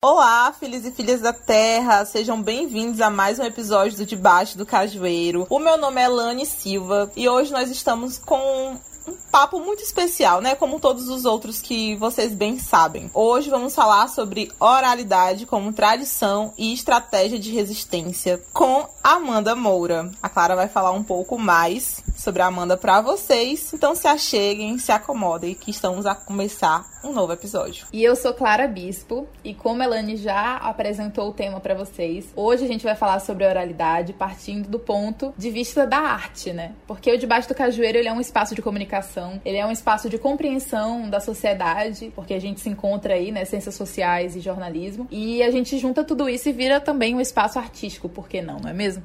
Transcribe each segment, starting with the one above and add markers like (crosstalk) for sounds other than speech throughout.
Olá, filhos e filhas da Terra, sejam bem-vindos a mais um episódio do Debaixo do Cajueiro. O meu nome é Lani Silva e hoje nós estamos com um papo muito especial, né? Como todos os outros que vocês bem sabem. Hoje vamos falar sobre oralidade como tradição e estratégia de resistência com Amanda Moura. A Clara vai falar um pouco mais sobre a Amanda para vocês. Então se acheguem, se acomodem que estamos a começar um novo episódio. E eu sou Clara Bispo e como a Elane já apresentou o tema para vocês, hoje a gente vai falar sobre oralidade partindo do ponto de vista da arte, né? Porque o Debaixo do Cajueiro ele é um espaço de comunicação, ele é um espaço de compreensão da sociedade, porque a gente se encontra aí, né, ciências sociais e jornalismo, e a gente junta tudo isso e vira também um espaço artístico, por que não, não é mesmo?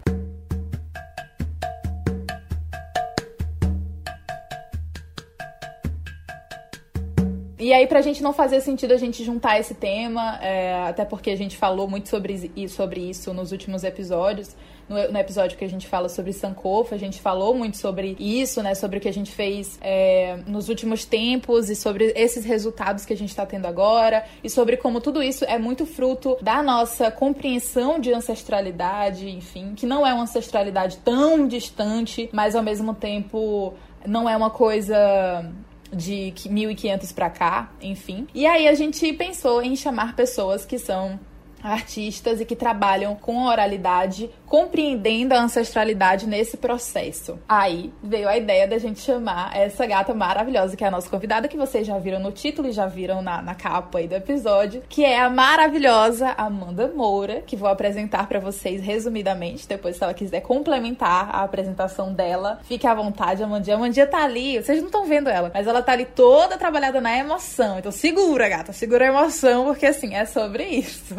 E aí, pra gente não fazer sentido a gente juntar esse tema, é, até porque a gente falou muito sobre, sobre isso nos últimos episódios, no, no, episódio que a gente fala sobre Sankofa, a gente falou muito sobre isso, né? Sobre o que a gente fez é, nos últimos tempos e sobre esses resultados que a gente está tendo agora e sobre como tudo isso é muito fruto da nossa compreensão de ancestralidade, enfim, que não é uma ancestralidade tão distante, mas ao mesmo tempo não é uma coisa de 1500 para cá, enfim. E aí a gente pensou em chamar pessoas que são artistas e que trabalham com oralidade compreendendo a ancestralidade nesse processo. Aí veio a ideia da gente chamar essa gata maravilhosa, que é a nossa convidada, que vocês já viram no título e já viram na, na capa aí do episódio, que é a maravilhosa Amanda Moura, que vou apresentar para vocês resumidamente. Depois, se ela quiser complementar a apresentação dela, fique à vontade, Amandinha. Amandinha tá ali, vocês não estão vendo ela, mas ela tá ali toda trabalhada na emoção. Então segura, gata, segura a emoção, porque assim, é sobre isso.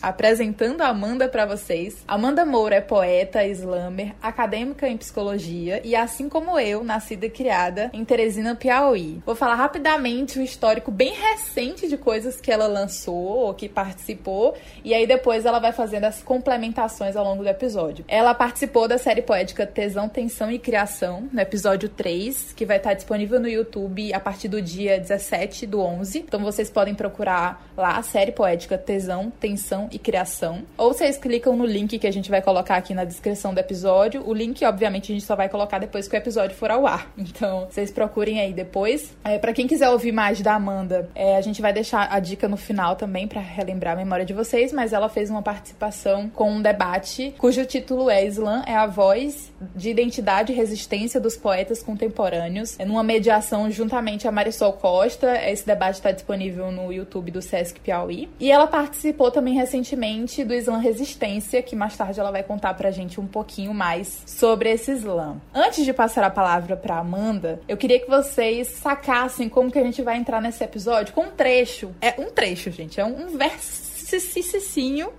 Apresentando a Amanda para vocês. Amanda Moura é poeta, slammer, acadêmica em psicologia e, assim como eu, nascida e criada em Teresina, Piauí. Vou falar rapidamente um histórico bem recente de coisas que ela lançou ou que participou, e aí depois ela vai fazendo as complementações ao longo do episódio. Ela participou da série poética Tesão, Tensão e Criação, no episódio 3, que vai estar disponível no YouTube a partir do dia 17 do 11. Então vocês podem procurar lá a série poética Tesão, Tensão e Criação, ou vocês clicam no link que a gente vai colocar aqui na descrição do episódio. O link, obviamente, a gente só vai colocar depois que o episódio for ao ar. (laughs) Então, vocês procurem aí depois. É, para quem quiser ouvir mais da Amanda, é, a gente vai deixar a dica no final também para relembrar a memória de vocês. Mas ela fez uma participação com um debate cujo título é Slam é a voz de identidade e resistência dos poetas contemporâneos. É numa mediação juntamente a Marisol Costa. Esse debate está disponível no YouTube do Sesc Piauí. E ela participou também recentemente do Slam Resistência, que mais tarde ela vai contar pra gente um pouquinho mais sobre esse slam. Antes de passar a palavra pra Amanda, eu queria que vocês sacassem como que a gente vai entrar nesse episódio com um trecho. É um trecho, gente, é um versicinho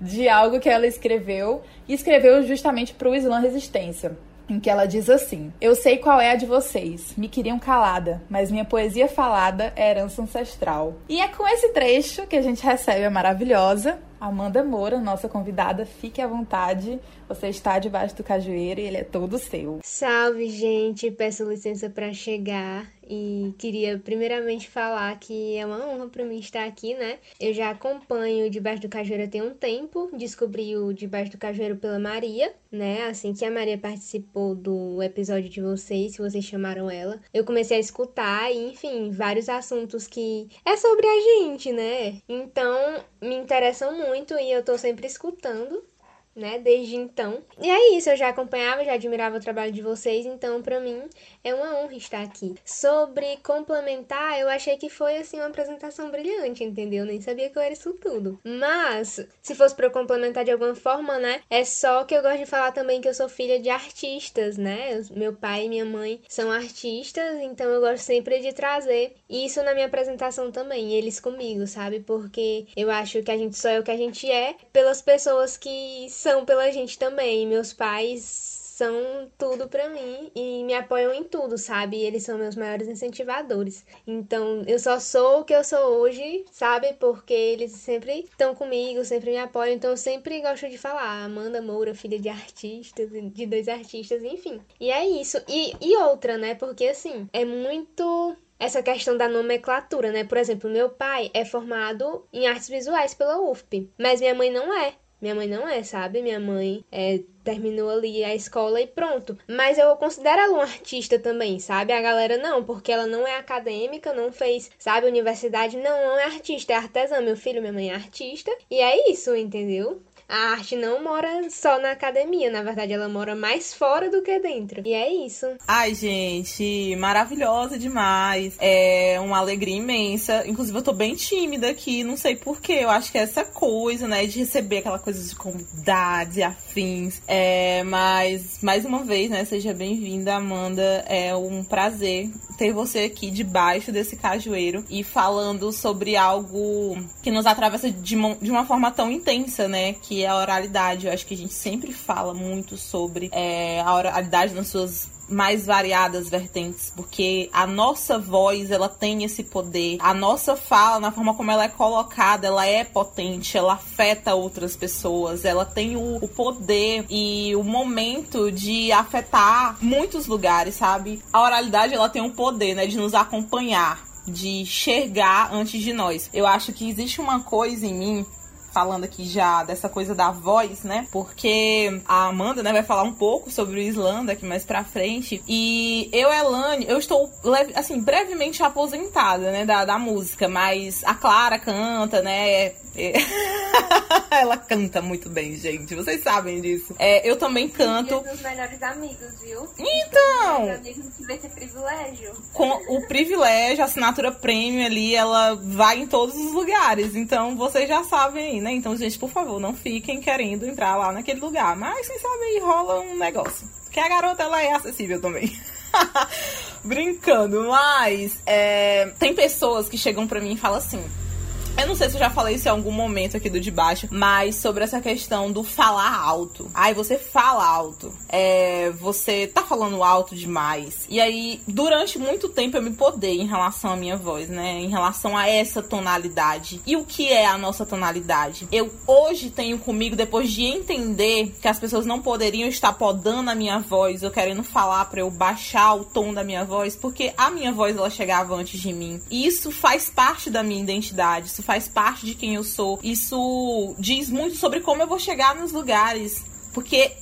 de algo que ela escreveu e escreveu justamente pro Slam Resistência em que ela diz assim: Eu sei qual é a de vocês. Me queriam calada, mas minha poesia falada é herança ancestral. E é com esse trecho que a gente recebe a maravilhosa Amanda Moura, nossa convidada. Fique à vontade. Você está debaixo do cajueiro e ele é todo seu. Salve, gente. Peço licença para chegar e queria primeiramente falar que é uma honra para mim estar aqui, né? Eu já acompanho Debaixo do Cajueiro tem um tempo, descobri o Debaixo do Cajueiro pela Maria, né? Assim que a Maria participou do episódio de vocês, se vocês chamaram ela, eu comecei a escutar e, enfim, vários assuntos que é sobre a gente, né? Então, me interessam muito e eu tô sempre escutando né, desde então. E é isso, eu já acompanhava, já admirava o trabalho de vocês, então para mim é uma honra estar aqui. Sobre complementar, eu achei que foi assim uma apresentação brilhante, entendeu? Nem sabia que eu era isso tudo. Mas, se fosse para eu complementar de alguma forma, né, é só que eu gosto de falar também que eu sou filha de artistas, né? Meu pai e minha mãe são artistas, então eu gosto sempre de trazer isso na minha apresentação também, eles comigo, sabe? Porque eu acho que a gente só é o que a gente é pelas pessoas que são são pela gente também. Meus pais são tudo para mim e me apoiam em tudo, sabe? Eles são meus maiores incentivadores. Então, eu só sou o que eu sou hoje, sabe? Porque eles sempre estão comigo, sempre me apoiam. Então, eu sempre gosto de falar. Amanda Moura, filha de artistas, de dois artistas, enfim. E é isso. E, e outra, né? Porque, assim, é muito essa questão da nomenclatura, né? Por exemplo, meu pai é formado em artes visuais pela UFP, mas minha mãe não é. Minha mãe não é, sabe? Minha mãe é, terminou ali a escola e pronto. Mas eu considero ela um artista também, sabe? A galera não, porque ela não é acadêmica, não fez, sabe, universidade. Não, não é artista, é artesã. Meu filho, minha mãe é artista. E é isso, entendeu? A arte não mora só na academia, na verdade ela mora mais fora do que dentro. E é isso. Ai, gente, maravilhosa demais. É uma alegria imensa. Inclusive eu tô bem tímida aqui, não sei porquê. Eu acho que é essa coisa, né, de receber aquela coisa de convidados e afins. É, mas mais uma vez, né, seja bem-vinda, Amanda. É um prazer ter você aqui debaixo desse cajueiro e falando sobre algo que nos atravessa de de uma forma tão intensa, né? Que é a oralidade. Eu acho que a gente sempre fala muito sobre é, a oralidade nas suas mais variadas vertentes, porque a nossa voz, ela tem esse poder. A nossa fala, na forma como ela é colocada, ela é potente, ela afeta outras pessoas, ela tem o, o poder e o momento de afetar muitos lugares, sabe? A oralidade, ela tem o poder, né, de nos acompanhar, de enxergar antes de nós. Eu acho que existe uma coisa em mim falando aqui já dessa coisa da voz, né? Porque a Amanda, né, vai falar um pouco sobre o Islândia aqui mais pra frente. E eu, Elane, eu estou, assim, brevemente aposentada, né, da, da música, mas a Clara canta, né? É. (laughs) Ela canta muito bem, gente. Vocês sabem disso. É, eu também canto. dos melhores amigos, viu? Então. Esse privilégio. Com o privilégio, a assinatura premium ali, ela vai em todos os lugares. Então vocês já sabem aí, né? Então, gente, por favor, não fiquem querendo entrar lá naquele lugar. Mas quem sabe rola um negócio. Que a garota ela é acessível também. (laughs) Brincando, mas é, tem pessoas que chegam pra mim e falam assim: eu não sei se eu já falei isso em algum momento aqui do de baixo, mas sobre essa questão do falar alto. Ai, você fala alto. É, você tá falando alto demais. E aí, durante muito tempo eu me podei em relação à minha voz, né? Em relação a essa tonalidade. E o que é a nossa tonalidade? Eu hoje tenho comigo, depois de entender que as pessoas não poderiam estar podando a minha voz, ou querendo falar para eu baixar o tom da minha voz, porque a minha voz ela chegava antes de mim. E isso faz parte da minha identidade. Isso faz parte de quem eu sou. Isso diz muito sobre como eu vou chegar nos lugares. Porque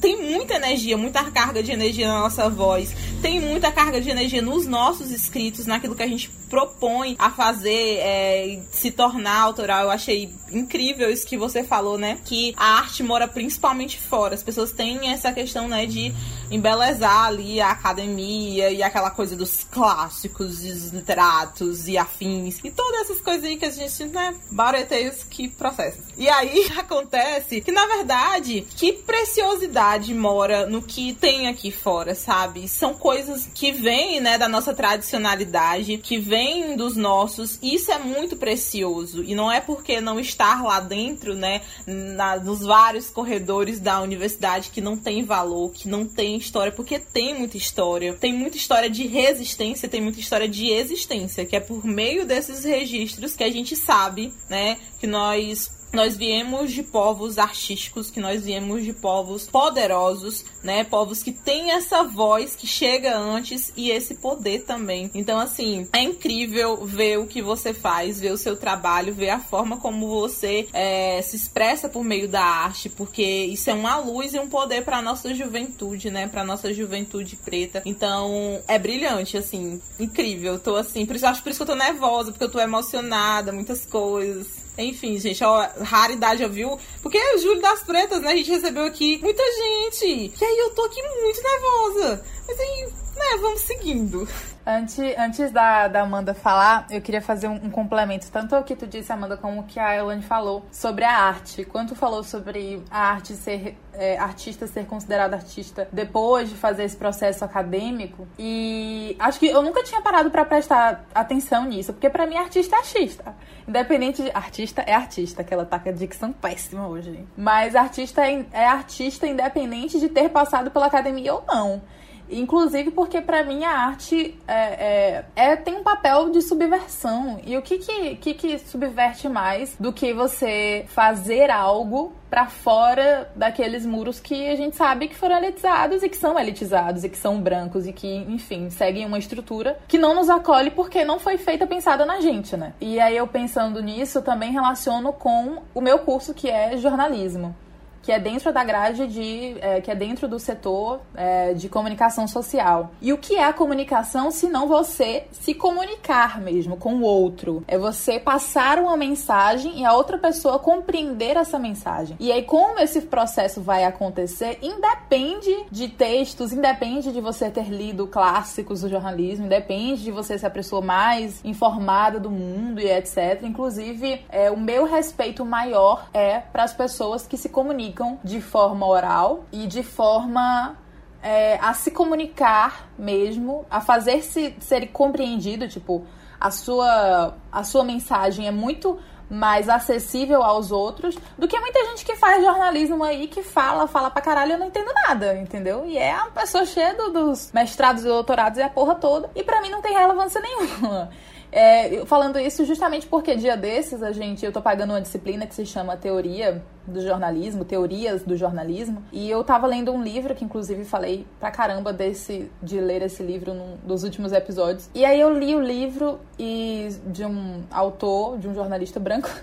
tem muita energia, muita carga de energia na nossa voz, tem muita carga de energia nos nossos escritos, naquilo que a gente propõe a fazer, é, se tornar autoral. Eu achei incrível isso que você falou, né? Que a arte mora principalmente fora. As pessoas têm essa questão, né, de embelezar ali a academia e aquela coisa dos clássicos, dos literatos e afins e todas essas coisas aí que a gente, né, bareteios que processa. E aí (laughs) acontece que, na verdade, que preciosidade mora no que tem aqui fora, sabe? São coisas que vêm, né, da nossa tradicionalidade, que vêm dos nossos. Isso é muito precioso. E não é porque não estar lá dentro, né, na, nos vários corredores da universidade que não tem valor, que não tem história, porque tem muita história. Tem muita história de resistência, tem muita história de existência, que é por meio desses registros que a gente sabe, né, que nós nós viemos de povos artísticos, que nós viemos de povos poderosos, né? Povos que têm essa voz que chega antes e esse poder também. Então, assim, é incrível ver o que você faz, ver o seu trabalho, ver a forma como você é, se expressa por meio da arte, porque isso é uma luz e um poder para nossa juventude, né? Para nossa juventude preta. Então, é brilhante, assim, incrível. Eu tô assim, por isso, acho por isso que eu tô nervosa, porque eu tô emocionada, muitas coisas. Enfim, gente, ó, raridade, ouviu? Porque é o Júlio das Pretas, né? A gente recebeu aqui muita gente. E aí eu tô aqui muito nervosa. Mas aí, né, vamos seguindo. Antes, antes da, da Amanda falar, eu queria fazer um, um, complemento, tanto ao que tu disse, Amanda, como o que a Elaine falou sobre a arte. Quando tu falou sobre a arte ser é, artista ser considerado artista depois de fazer esse processo acadêmico, e acho que eu nunca tinha parado para prestar atenção nisso, porque para mim artista é artista. Independente de. Artista é artista, aquela taca de dicção péssima hoje. Mas artista é, é artista independente de ter passado pela academia ou não. Inclusive porque para mim a arte é, é, é, tem um papel de subversão. E o que que, que que subverte mais do que você fazer algo para fora daqueles muros que a gente sabe que foram elitizados e que são elitizados e que são brancos e que, enfim, seguem uma estrutura que não nos acolhe porque não foi feita pensada na gente, né? E aí eu pensando nisso, também relaciono com o meu curso que é jornalismo que é dentro da grade de. É, que é dentro do setor é, de comunicação social. E o que é a comunicação se não você se comunicar mesmo com o outro? É você passar uma mensagem e a outra pessoa compreender essa mensagem. E aí, como esse processo vai acontecer, independe de textos, independe de você ter lido clássicos do jornalismo, independe de você ser a pessoa mais informada do mundo e etc. Inclusive, é, o meu respeito maior é para as pessoas que se comunicam comunicam de forma oral e de forma é, a se comunicar mesmo, a fazer-se ser compreendido, tipo, a sua, a sua mensagem é muito mais acessível aos outros do que muita gente que faz jornalismo aí que fala, fala pra caralho, eu não entendo nada, entendeu? E é uma pessoa cheia dos mestrados e doutorados e a porra toda, e para mim não tem relevância nenhuma. É, falando isso justamente porque dia desses a gente, eu tô pagando uma disciplina que se chama Teoria do Jornalismo, Teorias do Jornalismo, e eu tava lendo um livro que inclusive falei pra caramba desse de ler esse livro num dos últimos episódios. E aí eu li o livro e de um autor, de um jornalista branco, (laughs)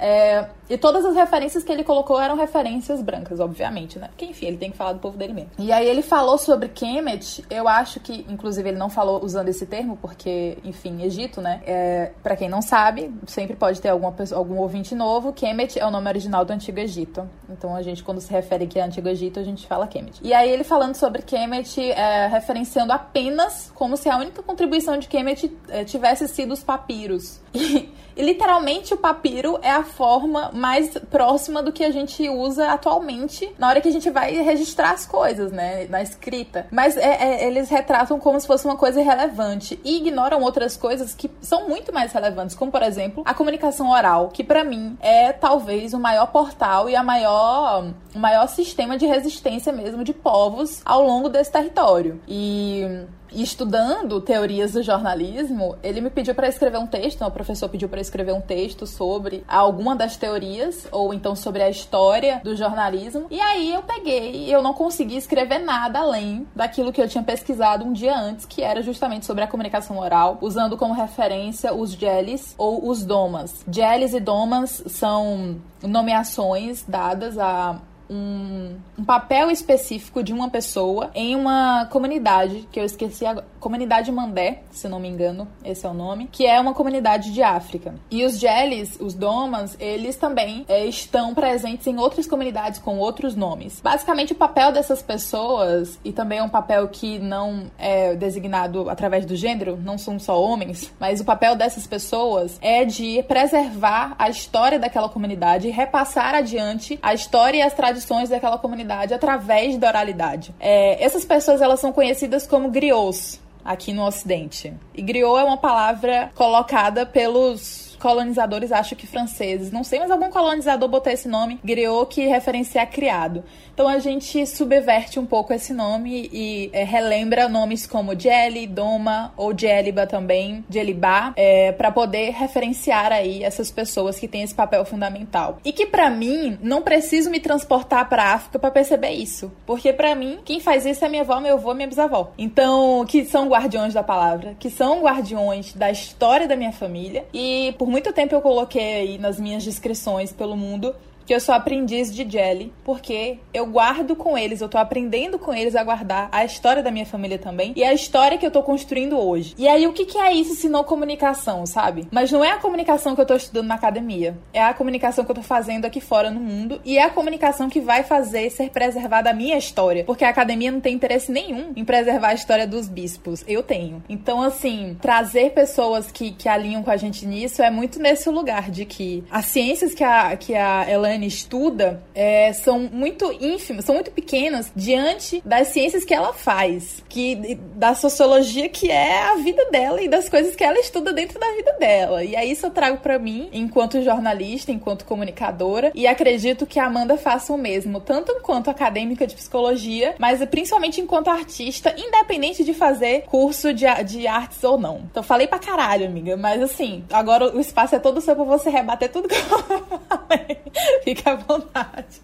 é, e todas as referências que ele colocou eram referências brancas, obviamente, né? Porque, enfim, ele tem que falar do povo dele mesmo. E aí ele falou sobre Kemet, eu acho que, inclusive, ele não falou usando esse termo, porque, enfim, Egito, né? É, para quem não sabe, sempre pode ter alguma pessoa, algum ouvinte novo. Kemet é o nome original do Antigo Egito. Então, a gente, quando se refere aqui ao Antigo Egito, a gente fala Kemet. E aí ele falando sobre Kemet, é, referenciando apenas como se a única contribuição de Kemet é, tivesse sido os papiros. (laughs) E, e literalmente o papiro é a forma mais próxima do que a gente usa atualmente na hora que a gente vai registrar as coisas, né? Na escrita. Mas é, é, eles retratam como se fosse uma coisa irrelevante e ignoram outras coisas que são muito mais relevantes, como por exemplo a comunicação oral, que para mim é talvez o maior portal e a maior, o maior sistema de resistência mesmo de povos ao longo desse território. E estudando teorias do jornalismo, ele me pediu para escrever um texto, o professor pediu para escrever um texto sobre alguma das teorias, ou então sobre a história do jornalismo. E aí eu peguei e eu não consegui escrever nada além daquilo que eu tinha pesquisado um dia antes, que era justamente sobre a comunicação oral, usando como referência os jellies ou os domas. Jellies e domas são nomeações dadas a um, um, papel específico de uma pessoa em uma comunidade, que eu esqueci agora, comunidade Mandé, se não me engano, esse é o nome, que é uma comunidade de África. E os Jellies, os Domas, eles também é, estão presentes em outras comunidades com outros nomes. Basicamente, o papel dessas pessoas, e também é um papel que não é designado através do gênero, não são só homens, mas o papel dessas pessoas é de preservar a história daquela comunidade repassar adiante a história e as tradições tradições daquela comunidade através da oralidade. É, essas pessoas elas são conhecidas como griots aqui no Ocidente. E griot é uma palavra colocada pelos colonizadores, acho que franceses, não sei, mas algum colonizador botou esse nome, griot, que referencia criado. Então a gente subverte um pouco esse nome e é, relembra nomes como Jelly, Doma ou Jeliba também, Jelibá, é, para poder referenciar aí essas pessoas que têm esse papel fundamental. E que para mim não preciso me transportar para África para perceber isso, porque para mim quem faz isso é minha avó, meu avô, minha bisavó. Então, que são guardiões da palavra, que são guardiões da história da minha família e por muito tempo eu coloquei aí nas minhas descrições pelo mundo que eu sou aprendiz de Jelly, porque eu guardo com eles, eu tô aprendendo com eles a guardar a história da minha família também e a história que eu tô construindo hoje. E aí, o que, que é isso se não comunicação, sabe? Mas não é a comunicação que eu tô estudando na academia, é a comunicação que eu tô fazendo aqui fora no mundo e é a comunicação que vai fazer ser preservada a minha história, porque a academia não tem interesse nenhum em preservar a história dos bispos. Eu tenho. Então, assim, trazer pessoas que, que alinham com a gente nisso é muito nesse lugar de que as ciências que a, que a Elaine Estuda é, são muito ínfimas, são muito pequenas diante das ciências que ela faz, que da sociologia que é a vida dela e das coisas que ela estuda dentro da vida dela. E aí isso eu trago para mim, enquanto jornalista, enquanto comunicadora, e acredito que a Amanda faça o mesmo, tanto enquanto acadêmica de psicologia, mas principalmente enquanto artista, independente de fazer curso de, de artes ou não. Então falei pra caralho, amiga, mas assim, agora o espaço é todo seu pra você rebater tudo que eu falei. (laughs) Fica à vontade.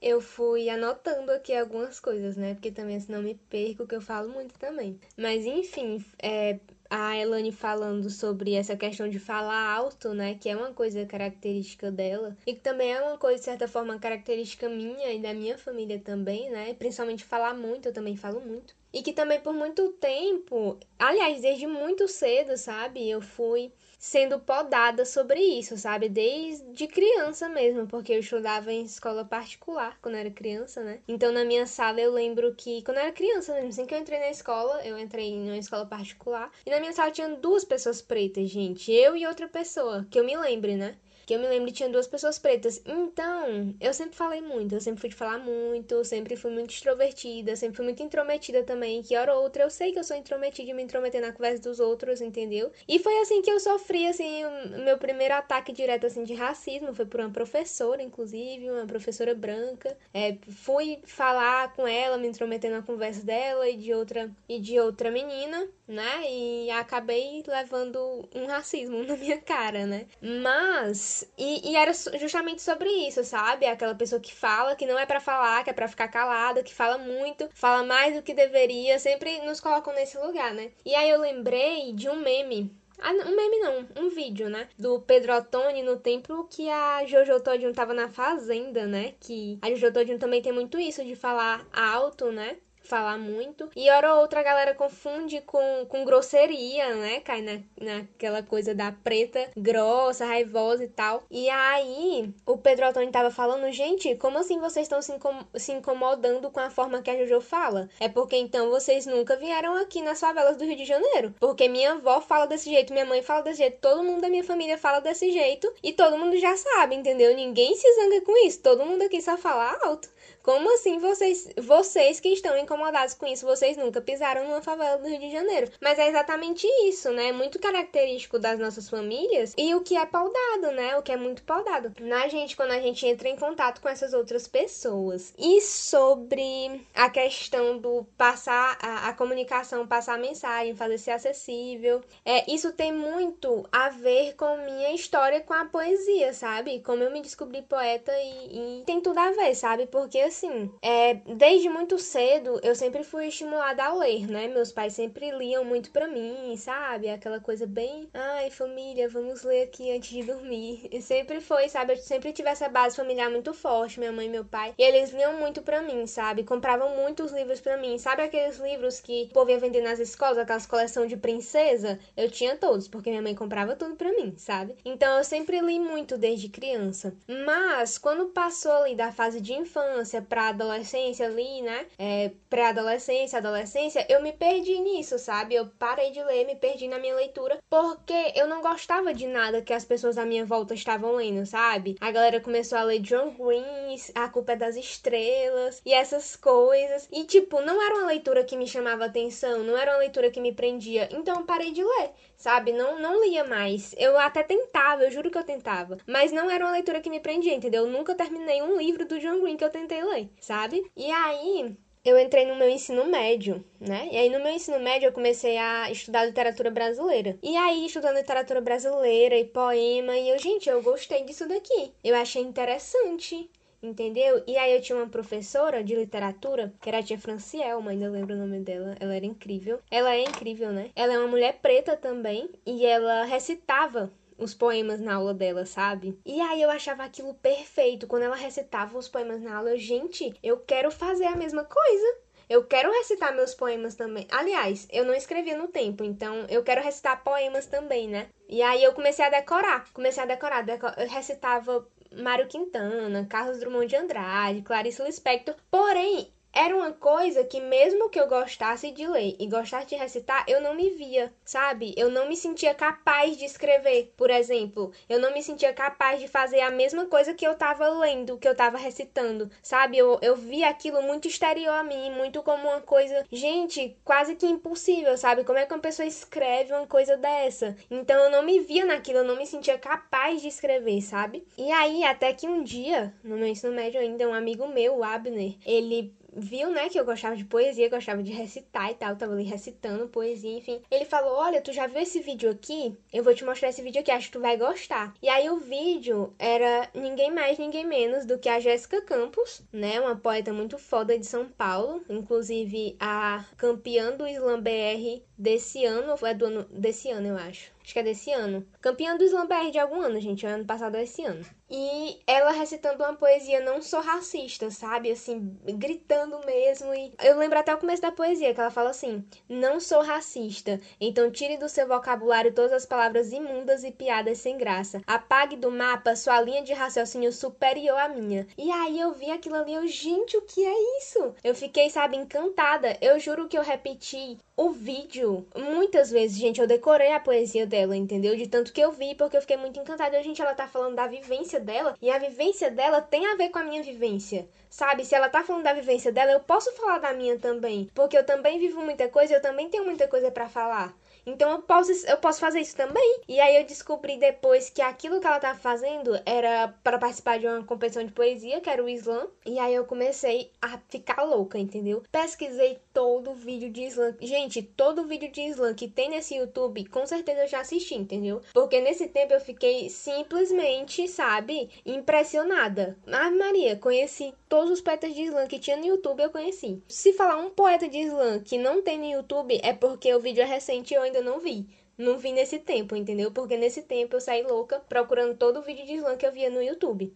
Eu fui anotando aqui algumas coisas, né? Porque também senão me perco, que eu falo muito também. Mas enfim, é, a Elane falando sobre essa questão de falar alto, né? Que é uma coisa característica dela. E que também é uma coisa, de certa forma, característica minha e da minha família também, né? Principalmente falar muito, eu também falo muito. E que também por muito tempo, aliás, desde muito cedo, sabe? Eu fui sendo podada sobre isso, sabe? Desde criança mesmo, porque eu estudava em escola particular quando era criança, né? Então na minha sala eu lembro que quando eu era criança mesmo, assim que eu entrei na escola, eu entrei em uma escola particular, e na minha sala tinha duas pessoas pretas, gente, eu e outra pessoa, que eu me lembre, né? Que eu me lembro tinha duas pessoas pretas. Então, eu sempre falei muito, eu sempre fui de falar muito, sempre fui muito extrovertida, sempre fui muito intrometida também, que hora ou outra eu sei que eu sou intrometida e me intrometer na conversa dos outros, entendeu? E foi assim que eu sofri, assim, meu primeiro ataque direto, assim, de racismo, foi por uma professora, inclusive, uma professora branca. É, fui falar com ela, me intrometer na conversa dela e de outra, e de outra menina, né? E acabei levando um racismo (laughs) na minha cara, né? Mas e, e, era justamente sobre isso, sabe? Aquela pessoa que fala, que não é para falar, que é para ficar calada, que fala muito, fala mais do que deveria, sempre nos colocam nesse lugar, né? E aí eu lembrei de um meme ah, um meme não, um vídeo, né? Do Pedro Ottoni no tempo que a Jojo Todinho tava na fazenda, né? Que a Jojo Todinho também tem muito isso de falar alto, né? Falar muito. E hora ou outra a galera confunde com, com grosseria, né? Cai na, naquela coisa da preta grossa, raivosa e tal. E aí o Pedro Antônio tava falando, gente, como assim vocês estão se, incom se incomodando com a forma que a Jojo fala? É porque então vocês nunca vieram aqui nas favelas do Rio de Janeiro. Porque minha avó fala desse jeito, minha mãe fala desse jeito, todo mundo da minha família fala desse jeito. E todo mundo já sabe, entendeu? Ninguém se zanga com isso. Todo mundo aqui só fala alto. Como assim vocês, vocês que estão incomodados com isso, vocês nunca pisaram numa favela do Rio de Janeiro? Mas é exatamente isso, né? Muito característico das nossas famílias e o que é paudado, né? O que é muito paudado na gente quando a gente entra em contato com essas outras pessoas. E sobre a questão do passar a, a comunicação, passar a mensagem, fazer ser acessível, é, isso tem muito a ver com minha história com a poesia, sabe? Como eu me descobri poeta e, e tem tudo a ver, sabe? Porque assim, é, desde muito cedo eu sempre fui estimulada a ler, né? Meus pais sempre liam muito para mim, sabe? Aquela coisa bem, ai, família, vamos ler aqui antes de dormir. E sempre foi, sabe? Eu sempre tive essa base familiar muito forte, minha mãe e meu pai. E eles liam muito para mim, sabe? Compravam muitos livros para mim. Sabe aqueles livros que o povo ia vender nas escolas, aquelas coleções de princesa? Eu tinha todos, porque minha mãe comprava tudo para mim, sabe? Então eu sempre li muito desde criança. Mas quando passou ali da fase de infância, adolescência pra adolescência ali, né? É, pré-adolescência, adolescência, eu me perdi nisso, sabe? Eu parei de ler, me perdi na minha leitura, porque eu não gostava de nada que as pessoas à minha volta estavam lendo, sabe? A galera começou a ler John Green, A Culpa é das Estrelas e essas coisas. E, tipo, não era uma leitura que me chamava atenção, não era uma leitura que me prendia. Então eu parei de ler sabe? Não, não lia mais. Eu até tentava, eu juro que eu tentava. Mas não era uma leitura que me prendia, entendeu? Eu nunca terminei um livro do John Green que eu tentei ler, sabe? E aí. Eu entrei no meu ensino médio, né? E aí no meu ensino médio eu comecei a estudar literatura brasileira. E aí estudando literatura brasileira e poema, e eu, gente, eu gostei disso daqui. Eu achei interessante entendeu? E aí eu tinha uma professora de literatura, que era a tia Francielma, ainda lembro o nome dela, ela era incrível. Ela é incrível, né? Ela é uma mulher preta também, e ela recitava os poemas na aula dela, sabe? E aí eu achava aquilo perfeito. Quando ela recitava os poemas na aula, eu, gente, eu quero fazer a mesma coisa. Eu quero recitar meus poemas também. Aliás, eu não escrevia no tempo, então eu quero recitar poemas também, né? E aí eu comecei a decorar. Comecei a decorar. Eu recitava Mário Quintana, Carlos Drummond de Andrade, Clarice Lispector. Porém, era uma coisa que mesmo que eu gostasse de ler e gostasse de recitar, eu não me via, sabe? Eu não me sentia capaz de escrever, por exemplo. Eu não me sentia capaz de fazer a mesma coisa que eu tava lendo, que eu tava recitando, sabe? Eu, eu via aquilo muito exterior a mim, muito como uma coisa, gente, quase que impossível, sabe? Como é que uma pessoa escreve uma coisa dessa? Então eu não me via naquilo, eu não me sentia capaz de escrever, sabe? E aí, até que um dia, no meu ensino médio ainda, um amigo meu, o Abner, ele viu, né, que eu gostava de poesia, gostava de recitar e tal, tava ali recitando poesia, enfim. Ele falou: Olha, tu já viu esse vídeo aqui? Eu vou te mostrar esse vídeo aqui, acho que tu vai gostar. E aí o vídeo era ninguém mais, ninguém menos do que a Jéssica Campos, né, uma poeta muito foda de São Paulo, inclusive a campeã do Slam BR desse ano, ou é do ano desse ano, eu acho. Acho que é desse ano. Campeã do Slam BR de algum ano, gente, é ano passado ou esse ano. E ela recitando uma poesia não sou racista, sabe? Assim, gritando mesmo. E eu lembro até o começo da poesia, que ela fala assim: Não sou racista, então tire do seu vocabulário todas as palavras imundas e piadas sem graça. Apague do mapa sua linha de raciocínio superior à minha. E aí eu vi aquilo ali, eu, gente, o que é isso? Eu fiquei, sabe, encantada. Eu juro que eu repeti o vídeo muitas vezes, gente. Eu decorei a poesia dela, entendeu? De tanto que eu vi, porque eu fiquei muito encantada. Gente, ela tá falando da vivência dela e a vivência dela tem a ver com a minha vivência. Sabe, se ela tá falando da vivência dela, eu posso falar da minha também, porque eu também vivo muita coisa, eu também tenho muita coisa para falar. Então eu posso, eu posso fazer isso também. E aí eu descobri depois que aquilo que ela tava fazendo era para participar de uma competição de poesia, que era o slam. E aí eu comecei a ficar louca, entendeu? Pesquisei todo o vídeo de slam. Gente, todo vídeo de slam que tem nesse YouTube, com certeza eu já assisti, entendeu? Porque nesse tempo eu fiquei simplesmente, sabe, impressionada. Ai Maria, conheci todos os poetas de slam que tinha no YouTube, eu conheci. Se falar um poeta de slam que não tem no YouTube, é porque o vídeo é recente e eu ainda não vi. Não vi nesse tempo, entendeu? Porque nesse tempo eu saí louca procurando todo o vídeo de slam que eu via no YouTube.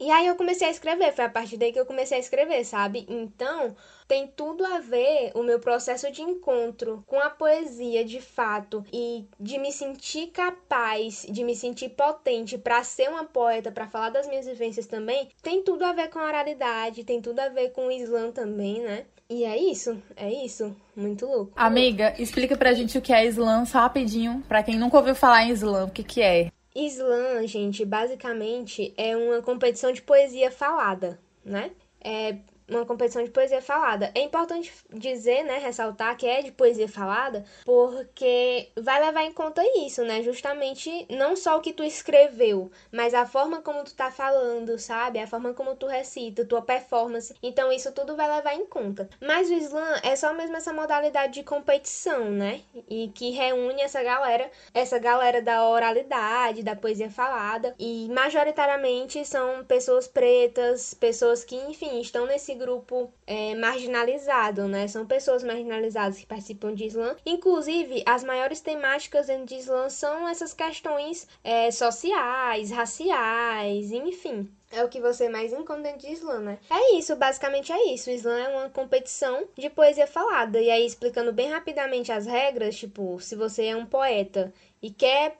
E aí eu comecei a escrever, foi a partir daí que eu comecei a escrever, sabe? Então, tem tudo a ver o meu processo de encontro com a poesia de fato e de me sentir capaz, de me sentir potente para ser uma poeta, para falar das minhas vivências também, tem tudo a ver com a oralidade, tem tudo a ver com o slam também, né? E é isso, é isso. Muito louco. Amiga, explica pra gente o que é slam só rapidinho, pra quem nunca ouviu falar em slam, o que que é? Slam, gente, basicamente é uma competição de poesia falada, né? É uma competição de poesia falada. É importante dizer, né, ressaltar que é de poesia falada, porque vai levar em conta isso, né? Justamente não só o que tu escreveu, mas a forma como tu tá falando, sabe? A forma como tu recita, tua performance. Então isso tudo vai levar em conta. Mas o slam é só mesmo essa modalidade de competição, né? E que reúne essa galera, essa galera da oralidade, da poesia falada, e majoritariamente são pessoas pretas, pessoas que, enfim, estão nesse grupo é, marginalizado, né? São pessoas marginalizadas que participam de slam. Inclusive, as maiores temáticas dentro de slam são essas questões é, sociais, raciais, enfim. É o que você mais encontra dentro de slam, né? É isso, basicamente é isso. O slam é uma competição de poesia falada. E aí, explicando bem rapidamente as regras, tipo, se você é um poeta e quer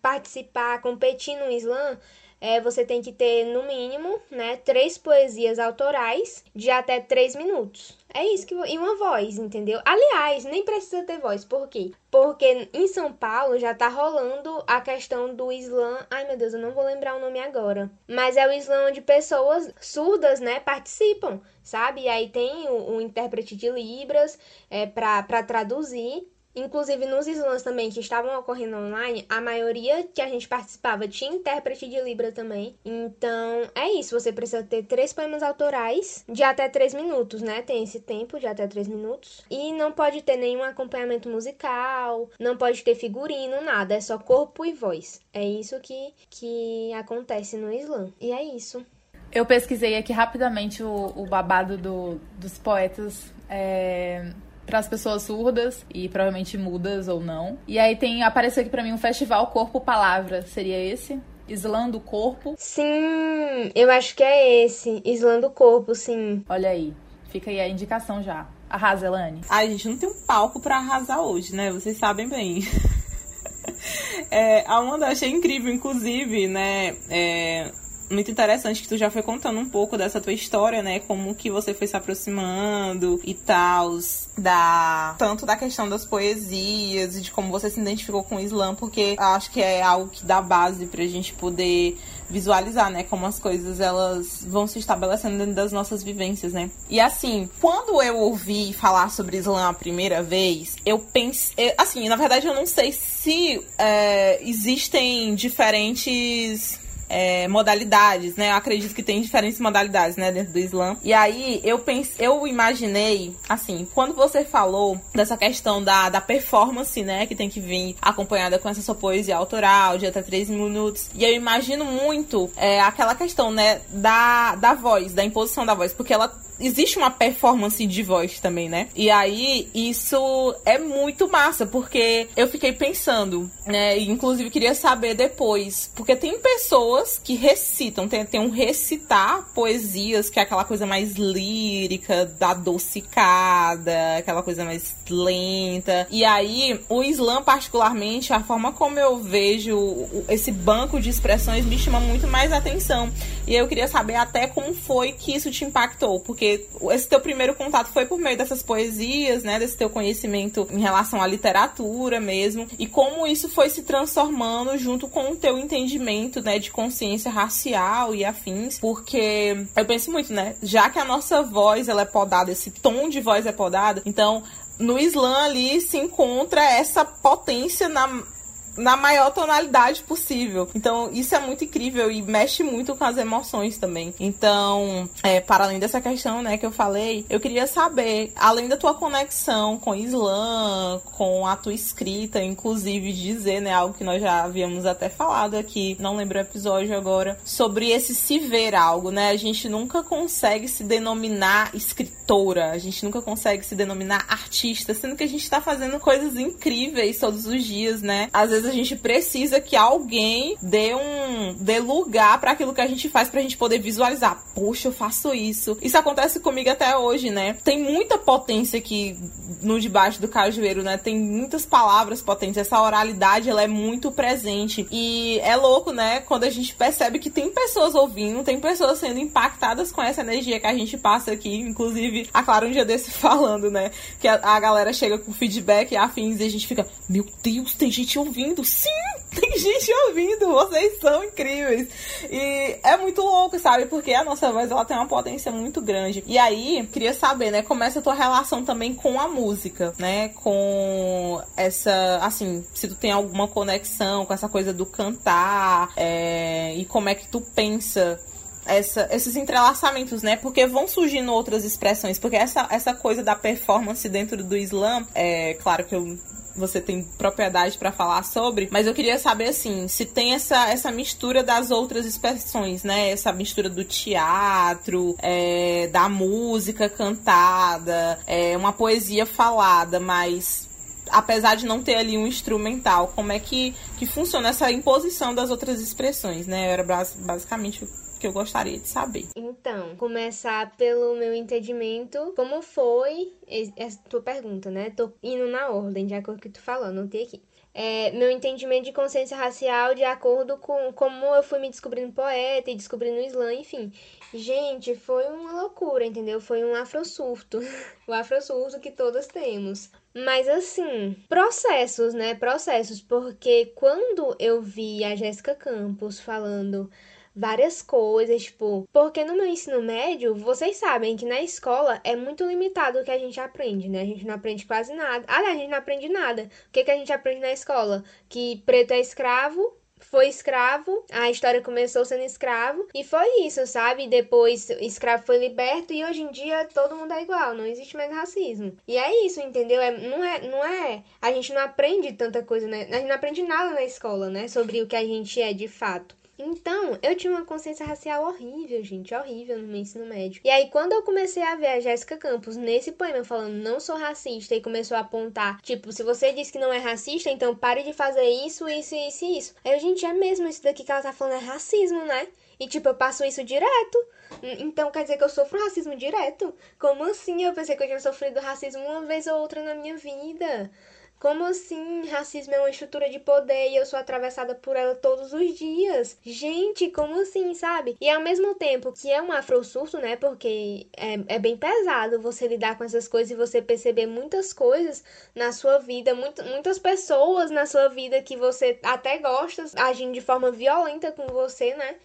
participar, competir no slam, é, você tem que ter, no mínimo, né, três poesias autorais de até três minutos. É isso que. E uma voz, entendeu? Aliás, nem precisa ter voz. Por quê? Porque em São Paulo já tá rolando a questão do slam. Ai meu Deus, eu não vou lembrar o nome agora. Mas é o slam onde pessoas surdas, né, participam, sabe? E aí tem o, o intérprete de Libras é, pra traduzir. Inclusive nos slams também que estavam ocorrendo online, a maioria que a gente participava tinha intérprete de Libra também. Então é isso, você precisa ter três poemas autorais de até três minutos, né? Tem esse tempo de até três minutos. E não pode ter nenhum acompanhamento musical, não pode ter figurino, nada, é só corpo e voz. É isso que, que acontece no slam. E é isso. Eu pesquisei aqui rapidamente o, o babado do, dos poetas. É para as pessoas surdas e provavelmente mudas ou não. E aí tem apareceu aqui para mim um festival Corpo Palavra, seria esse? Islã do Corpo? Sim, eu acho que é esse, Islã do Corpo, sim. Olha aí, fica aí a indicação já. Arrasa, Elane. Ai, gente, não tem um palco para arrasar hoje, né? Vocês sabem bem. (laughs) É, a Amanda achei incrível, inclusive, né? É, muito interessante que tu já foi contando um pouco dessa tua história, né? Como que você foi se aproximando e tal, da tanto da questão das poesias e de como você se identificou com o Islã, porque acho que é algo que dá base pra gente poder visualizar, né, como as coisas elas vão se estabelecendo dentro das nossas vivências, né? E assim, quando eu ouvi falar sobre Islã a primeira vez, eu pensei, assim, na verdade eu não sei se é, existem diferentes é, modalidades, né? Eu acredito que tem diferentes modalidades, né, dentro do Islã. E aí eu pensei, eu imaginei, assim, quando você falou dessa questão da, da performance, né, que tem que vir acompanhada com essa sua poesia autoral de até três minutos. E eu imagino muito é, aquela questão, né, da, da voz, da imposição da voz, porque ela existe uma performance de voz também, né? E aí, isso é muito massa, porque eu fiquei pensando, né? Inclusive, queria saber depois, porque tem pessoas que recitam, tem, tem um recitar poesias, que é aquela coisa mais lírica, da adocicada, aquela coisa mais lenta. E aí, o slam, particularmente, a forma como eu vejo esse banco de expressões me chama muito mais atenção. E eu queria saber até como foi que isso te impactou, porque esse teu primeiro contato foi por meio dessas poesias, né? Desse teu conhecimento em relação à literatura mesmo. E como isso foi se transformando junto com o teu entendimento, né? De consciência racial e afins. Porque eu penso muito, né? Já que a nossa voz ela é podada, esse tom de voz é podado, então no Islã ali se encontra essa potência na na maior tonalidade possível. Então, isso é muito incrível e mexe muito com as emoções também. Então, é, para além dessa questão, né, que eu falei, eu queria saber, além da tua conexão com o Islã, com a tua escrita, inclusive dizer, né, algo que nós já havíamos até falado aqui, não lembro o episódio agora, sobre esse se ver algo, né? A gente nunca consegue se denominar escritora, a gente nunca consegue se denominar artista, sendo que a gente tá fazendo coisas incríveis todos os dias, né? Às vezes a gente precisa que alguém dê um dê lugar para aquilo que a gente faz pra gente poder visualizar. Poxa, eu faço isso. Isso acontece comigo até hoje, né? Tem muita potência aqui no debaixo do cajueiro, né? Tem muitas palavras potentes. Essa oralidade, ela é muito presente. E é louco, né? Quando a gente percebe que tem pessoas ouvindo, tem pessoas sendo impactadas com essa energia que a gente passa aqui. Inclusive, a Clara um dia desse (laughs) falando, né? Que a, a galera chega com feedback e afins e a gente fica, meu Deus, tem gente ouvindo ouvindo? Sim, (laughs) tem gente ouvindo, vocês são incríveis. E é muito louco, sabe? Porque a nossa voz ela tem uma potência muito grande. E aí, queria saber, né, como é essa tua relação também com a música, né? Com essa, assim, se tu tem alguma conexão com essa coisa do cantar, é, e como é que tu pensa essa, esses entrelaçamentos, né? Porque vão surgindo outras expressões. Porque essa, essa coisa da performance dentro do slam, é claro que eu você tem propriedade para falar sobre, mas eu queria saber assim, se tem essa, essa mistura das outras expressões, né? Essa mistura do teatro, é, da música cantada, é, uma poesia falada, mas apesar de não ter ali um instrumental, como é que, que funciona essa imposição das outras expressões, né? Era basicamente que eu gostaria de saber. Então, começar pelo meu entendimento, como foi essa tua pergunta, né? Tô indo na ordem, de acordo com o que tu falou, anotei aqui. É, meu entendimento de consciência racial de acordo com como eu fui me descobrindo poeta e descobrindo o Islã, enfim. Gente, foi uma loucura, entendeu? Foi um afrosurto. (laughs) o afrosurto que todos temos. Mas assim, processos, né? Processos, porque quando eu vi a Jéssica Campos falando várias coisas, tipo, porque no meu ensino médio, vocês sabem que na escola é muito limitado o que a gente aprende, né? A gente não aprende quase nada. Aliás, a gente não aprende nada. O que, que a gente aprende na escola? Que preto é escravo, foi escravo, a história começou sendo escravo e foi isso, sabe? Depois escravo foi liberto e hoje em dia todo mundo é igual, não existe mais racismo. E é isso, entendeu? É, não é, não é, a gente não aprende tanta coisa, né? A gente não aprende nada na escola, né, sobre o que a gente é de fato. Então, eu tinha uma consciência racial horrível, gente, horrível no meu ensino médio. E aí, quando eu comecei a ver a Jéssica Campos nesse poema falando não sou racista e começou a apontar, tipo, se você diz que não é racista, então pare de fazer isso, isso, isso e isso. Aí, gente, é mesmo isso daqui que ela tá falando é racismo, né? E, tipo, eu passo isso direto. Então quer dizer que eu sofro racismo direto? Como assim? Eu pensei que eu tinha sofrido racismo uma vez ou outra na minha vida. Como assim racismo é uma estrutura de poder e eu sou atravessada por ela todos os dias? Gente, como assim, sabe? E ao mesmo tempo que é um afrosurto, né? Porque é, é bem pesado você lidar com essas coisas e você perceber muitas coisas na sua vida, muito, muitas pessoas na sua vida que você até gosta agindo de forma violenta com você, né?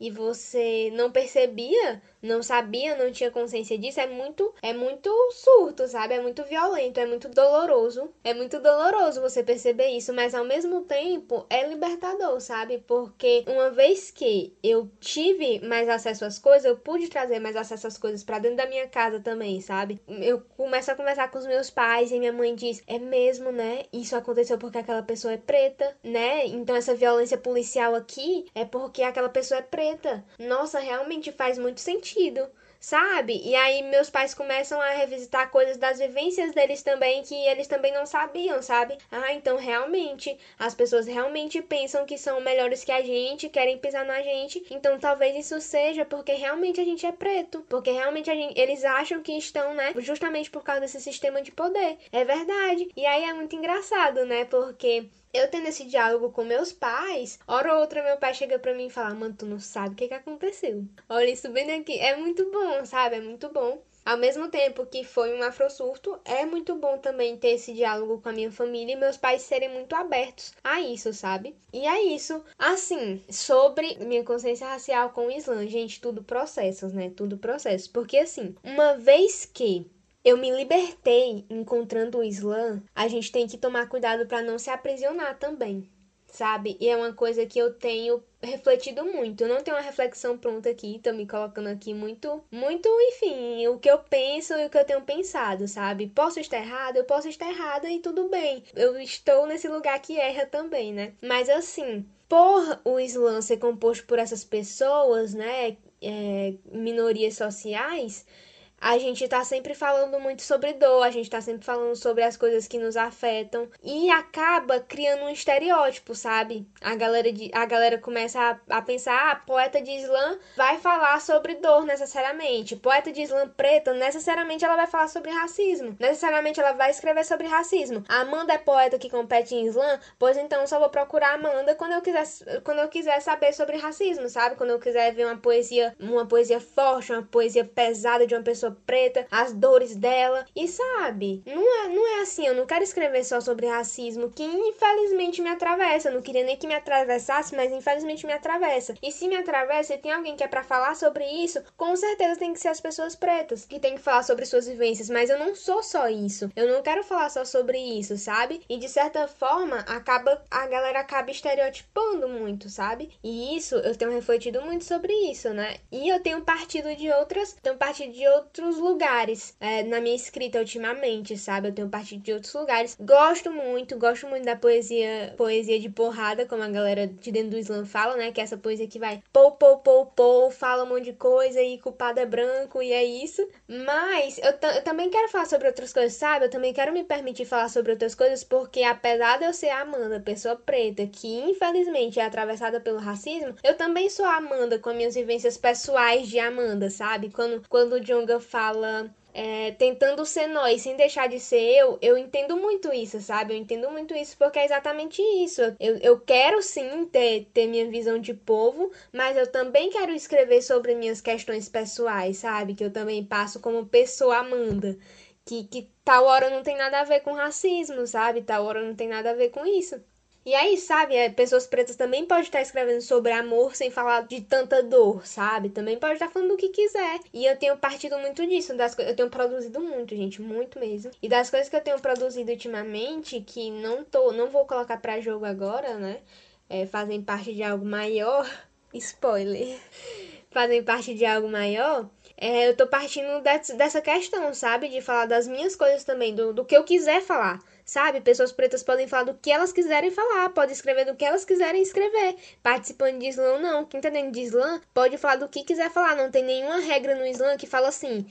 E você não percebia não sabia, não tinha consciência disso, é muito, é muito surto, sabe? É muito violento, é muito doloroso. É muito doloroso você perceber isso, mas ao mesmo tempo é libertador, sabe? Porque uma vez que eu tive mais acesso às coisas, eu pude trazer mais acesso às coisas para dentro da minha casa também, sabe? Eu começo a conversar com os meus pais e minha mãe diz: "É mesmo, né? Isso aconteceu porque aquela pessoa é preta, né? Então essa violência policial aqui é porque aquela pessoa é preta". Nossa, realmente faz muito sentido sentido, sabe? E aí meus pais começam a revisitar coisas das vivências deles também que eles também não sabiam, sabe? Ah, então realmente as pessoas realmente pensam que são melhores que a gente, querem pisar na gente. Então talvez isso seja porque realmente a gente é preto, porque realmente gente, eles acham que estão, né, justamente por causa desse sistema de poder. É verdade. E aí é muito engraçado, né? Porque eu tendo esse diálogo com meus pais, hora ou outra meu pai chega pra mim e fala, mano, tu não sabe o que que aconteceu. Olha isso bem aqui. É muito bom, sabe? É muito bom. Ao mesmo tempo que foi um afrosurto, é muito bom também ter esse diálogo com a minha família e meus pais serem muito abertos a isso, sabe? E é isso. Assim, sobre minha consciência racial com o Islã, gente, tudo processos, né? Tudo processos. Porque assim, uma vez que eu me libertei encontrando o Islã, a gente tem que tomar cuidado para não se aprisionar também, sabe? E é uma coisa que eu tenho refletido muito. Eu não tenho uma reflexão pronta aqui, tô me colocando aqui muito, muito, enfim, o que eu penso e o que eu tenho pensado, sabe? Posso estar errada, eu posso estar errada e tudo bem. Eu estou nesse lugar que erra também, né? Mas assim, por o Islã ser composto por essas pessoas, né? É, minorias sociais, a gente tá sempre falando muito sobre dor, a gente tá sempre falando sobre as coisas que nos afetam e acaba criando um estereótipo, sabe? A galera, de, a galera começa a, a pensar, ah, poeta de slam vai falar sobre dor necessariamente, poeta de slam preta necessariamente ela vai falar sobre racismo, necessariamente ela vai escrever sobre racismo. Amanda é poeta que compete em slam, pois então só vou procurar Amanda quando eu quiser, quando eu quiser saber sobre racismo, sabe? Quando eu quiser ver uma poesia, uma poesia forte, uma poesia pesada de uma pessoa preta, as dores dela. E sabe, não é, não é assim, eu não quero escrever só sobre racismo, que infelizmente me atravessa. Eu não queria nem que me atravessasse, mas infelizmente me atravessa. E se me atravessa e tem alguém que é para falar sobre isso, com certeza tem que ser as pessoas pretas que tem que falar sobre suas vivências. Mas eu não sou só isso. Eu não quero falar só sobre isso, sabe? E de certa forma, acaba a galera acaba estereotipando muito, sabe? E isso eu tenho refletido muito sobre isso, né? E eu tenho partido de outras, tenho partido de outros outros lugares é, na minha escrita ultimamente, sabe? Eu tenho partido de outros lugares. Gosto muito, gosto muito da poesia, poesia de porrada, como a galera de dentro do Islã fala, né? Que é essa poesia que vai pou, pou, pou, pou, fala um monte de coisa e culpado é branco e é isso. Mas eu, eu também quero falar sobre outras coisas, sabe? Eu também quero me permitir falar sobre outras coisas porque apesar de eu ser a Amanda, pessoa preta, que infelizmente é atravessada pelo racismo, eu também sou a Amanda com as minhas vivências pessoais de Amanda, sabe? Quando, quando o Jonga fala é, tentando ser nós sem deixar de ser eu, eu entendo muito isso, sabe? Eu entendo muito isso porque é exatamente isso. Eu, eu quero sim ter, ter minha visão de povo, mas eu também quero escrever sobre minhas questões pessoais, sabe? Que eu também passo como pessoa Amanda. Que, que tal hora não tem nada a ver com racismo, sabe? Tal hora não tem nada a ver com isso. E aí, sabe, é, pessoas pretas também podem estar escrevendo sobre amor sem falar de tanta dor, sabe? Também pode estar falando do que quiser. E eu tenho partido muito disso, das eu tenho produzido muito, gente, muito mesmo. E das coisas que eu tenho produzido ultimamente, que não tô, não vou colocar para jogo agora, né? É, fazem parte de algo maior. (laughs) Spoiler. fazem parte de algo maior. É, eu tô partindo dessa questão, sabe? De falar das minhas coisas também, do, do que eu quiser falar sabe? Pessoas pretas podem falar do que elas quiserem falar, podem escrever do que elas quiserem escrever. Participando de Islã, não. Quem tá dentro de Islã pode falar do que quiser falar. Não tem nenhuma regra no Islã que fala assim: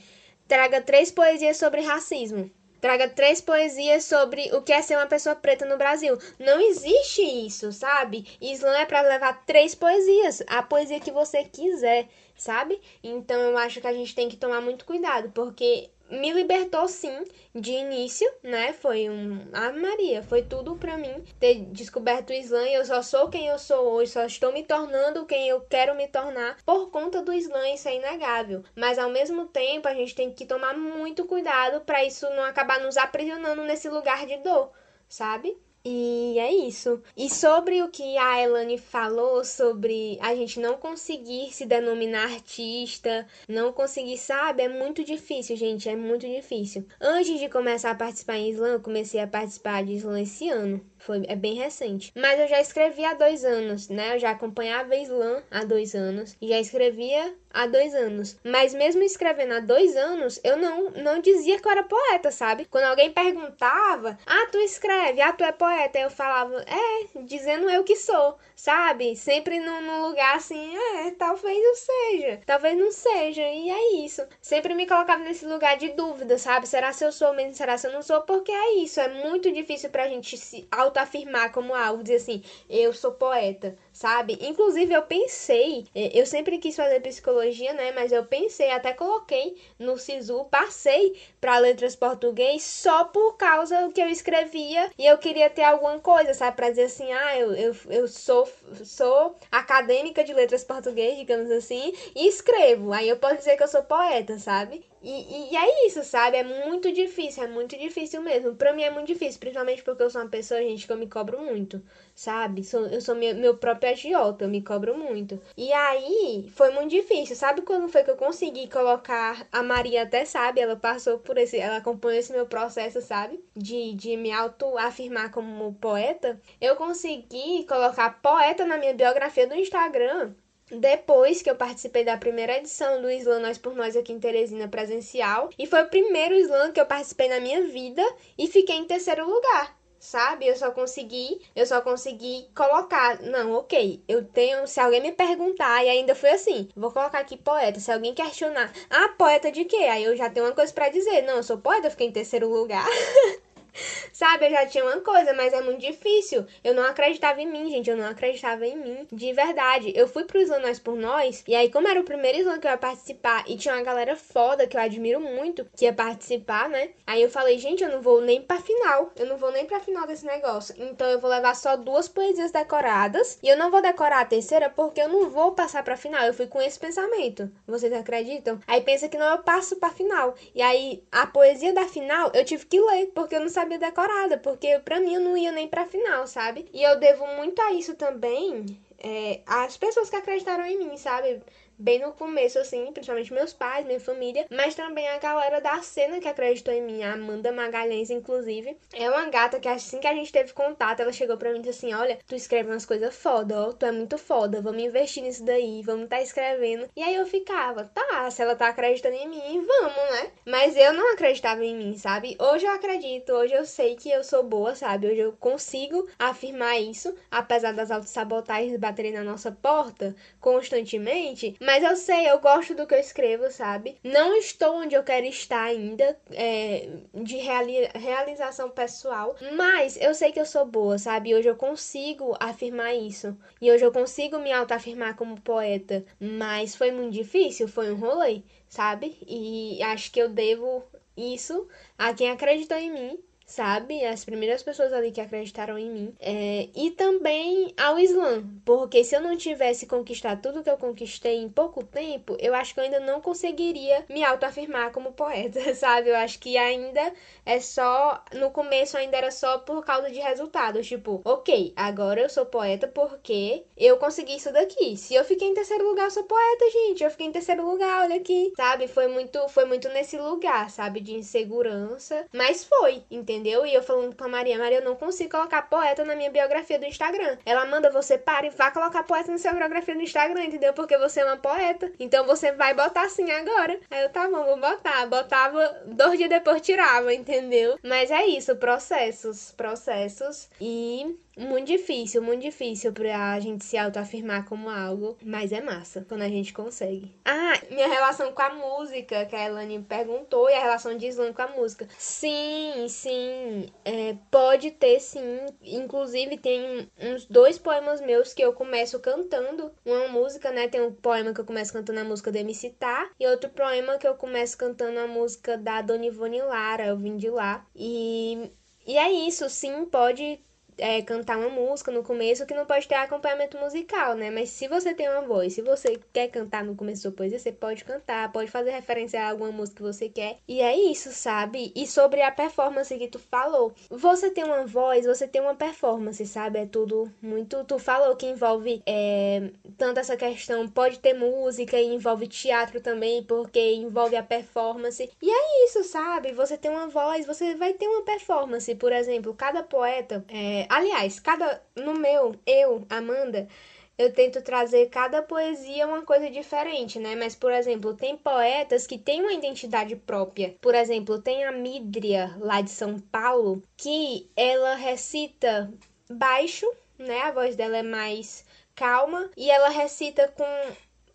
traga três poesias sobre racismo. Traga três poesias sobre o que é ser uma pessoa preta no Brasil. Não existe isso, sabe? Islã é para levar três poesias, a poesia que você quiser, sabe? Então eu acho que a gente tem que tomar muito cuidado, porque me libertou sim de início, né? Foi um. Ah, Maria, foi tudo pra mim ter descoberto o Islã e eu só sou quem eu sou hoje, só estou me tornando quem eu quero me tornar por conta do Islã, isso é inegável. Mas ao mesmo tempo, a gente tem que tomar muito cuidado para isso não acabar nos aprisionando nesse lugar de dor, sabe? E é isso. E sobre o que a Elane falou sobre a gente não conseguir se denominar artista, não conseguir, sabe? É muito difícil, gente, é muito difícil. Antes de começar a participar em Islã, eu comecei a participar de Islã esse ano. Foi, é bem recente. Mas eu já escrevi há dois anos, né? Eu já acompanhava Islã há dois anos. E já escrevia há dois anos. Mas mesmo escrevendo há dois anos, eu não, não dizia que eu era poeta, sabe? Quando alguém perguntava, ah, tu escreve, ah, tu é poeta, eu falava, é, dizendo eu que sou, sabe? Sempre num, num lugar assim, é, talvez eu seja, talvez não seja, e é isso. Sempre me colocava nesse lugar de dúvida, sabe? Será se eu sou mesmo, será se eu não sou? Porque é isso, é muito difícil pra gente se auto autoafirmar como algo, dizer assim, eu sou poeta, sabe? Inclusive eu pensei, é, eu sempre quis fazer psicologia, né? Mas eu pensei, até coloquei no SISU, passei para letras português só por causa do que eu escrevia e eu queria ter alguma coisa, sabe? Pra dizer assim, ah, eu, eu, eu sou, sou acadêmica de letras português, digamos assim, e escrevo. Aí eu posso dizer que eu sou poeta, sabe? E, e, é isso, sabe? É muito difícil, é muito difícil mesmo. Pra mim é muito difícil, principalmente porque eu sou uma pessoa, gente, que eu me cobro muito, sabe? Sou, eu sou meu, meu próprio agiota, eu me cobro muito. E aí, foi muito difícil. Sabe quando foi que eu consegui colocar... A Maria até sabe, ela passou por esse... Ela acompanhou esse meu processo, sabe? De, de me auto-afirmar como poeta. Eu consegui colocar poeta na minha biografia do Instagram depois que eu participei da primeira edição do Slam Nós por Nós aqui em Teresina presencial, e foi o primeiro slam que eu participei na minha vida e fiquei em terceiro lugar. Sabe? Eu só consegui, eu só consegui colocar, não, OK, eu tenho, se alguém me perguntar e ainda foi assim, vou colocar aqui poeta, se alguém questionar, ah, poeta de quê? Aí eu já tenho uma coisa para dizer, não, eu sou poeta, eu fiquei em terceiro lugar. (laughs) (laughs) Sabe, eu já tinha uma coisa, mas é muito difícil. Eu não acreditava em mim, gente. Eu não acreditava em mim. De verdade. Eu fui pro Islã Nós por Nós. E aí, como era o primeiro Islã que eu ia participar, e tinha uma galera foda que eu admiro muito que ia participar, né? Aí eu falei, gente, eu não vou nem pra final. Eu não vou nem pra final desse negócio. Então eu vou levar só duas poesias decoradas. E eu não vou decorar a terceira porque eu não vou passar pra final. Eu fui com esse pensamento. Vocês acreditam? Aí pensa que não, eu passo pra final. E aí, a poesia da final eu tive que ler, porque eu não sabia sabia decorada, porque pra mim eu não ia nem pra final, sabe? E eu devo muito a isso também, é, as pessoas que acreditaram em mim, sabe? Bem no começo, assim, principalmente meus pais, minha família, mas também a galera da cena que acreditou em mim, a Amanda Magalhães, inclusive. É uma gata que assim que a gente teve contato, ela chegou pra mim e disse assim: Olha, tu escreve umas coisas foda, ó, tu é muito foda, vamos investir nisso daí, vamos tá escrevendo. E aí eu ficava, tá, se ela tá acreditando em mim, vamos, né? Mas eu não acreditava em mim, sabe? Hoje eu acredito, hoje eu sei que eu sou boa, sabe? Hoje eu consigo afirmar isso, apesar das autossabotagens baterem na nossa porta constantemente. Mas eu sei, eu gosto do que eu escrevo, sabe? Não estou onde eu quero estar ainda, é, de reali realização pessoal, mas eu sei que eu sou boa, sabe? Hoje eu consigo afirmar isso. E hoje eu consigo me autoafirmar como poeta. Mas foi muito difícil, foi um rolê, sabe? E acho que eu devo isso a quem acreditou em mim sabe? As primeiras pessoas ali que acreditaram em mim. É, e também ao Islã, porque se eu não tivesse conquistado tudo que eu conquistei em pouco tempo, eu acho que eu ainda não conseguiria me autoafirmar como poeta, (laughs) sabe? Eu acho que ainda é só. No começo ainda era só por causa de resultados. Tipo, ok, agora eu sou poeta porque eu consegui isso daqui. Se eu fiquei em terceiro lugar, eu sou poeta, gente. Eu fiquei em terceiro lugar, olha aqui. Sabe? Foi muito, foi muito nesse lugar, sabe? De insegurança. Mas foi, entendeu? Entendeu? E eu falando pra Maria, Maria, eu não consigo colocar poeta na minha biografia do Instagram. Ela manda você pare e vá colocar poeta na sua biografia do Instagram, entendeu? Porque você é uma poeta. Então você vai botar assim agora. Aí eu, tá bom, vou botar. Botava, dois dias depois tirava, entendeu? Mas é isso, processos, processos. E muito difícil, muito difícil pra gente se autoafirmar como algo, mas é massa quando a gente consegue. Ah, minha relação com a música, que a Elane perguntou, e a relação de Slam com a música. Sim, sim, é, pode ter sim. Inclusive, tem uns dois poemas meus que eu começo cantando uma música, né? Tem um poema que eu começo cantando a música do MC Tá, e outro poema que eu começo cantando a música da Dona Ivone Lara, eu vim de lá. E, e é isso, sim, pode é, cantar uma música no começo que não pode ter acompanhamento musical, né? Mas se você tem uma voz, se você quer cantar no começo da poesia, você pode cantar, pode fazer referência a alguma música que você quer. E é isso, sabe? E sobre a performance que tu falou. Você tem uma voz, você tem uma performance, sabe? É tudo muito. Tu falou que envolve é, tanto essa questão, pode ter música e envolve teatro também, porque envolve a performance. E é isso, sabe? Você tem uma voz, você vai ter uma performance. Por exemplo, cada poeta. É, aliás, cada no meu, eu, Amanda, eu tento trazer cada poesia uma coisa diferente, né? Mas, por exemplo, tem poetas que têm uma identidade própria. Por exemplo, tem a Mídria, lá de São Paulo, que ela recita baixo, né? A voz dela é mais calma e ela recita com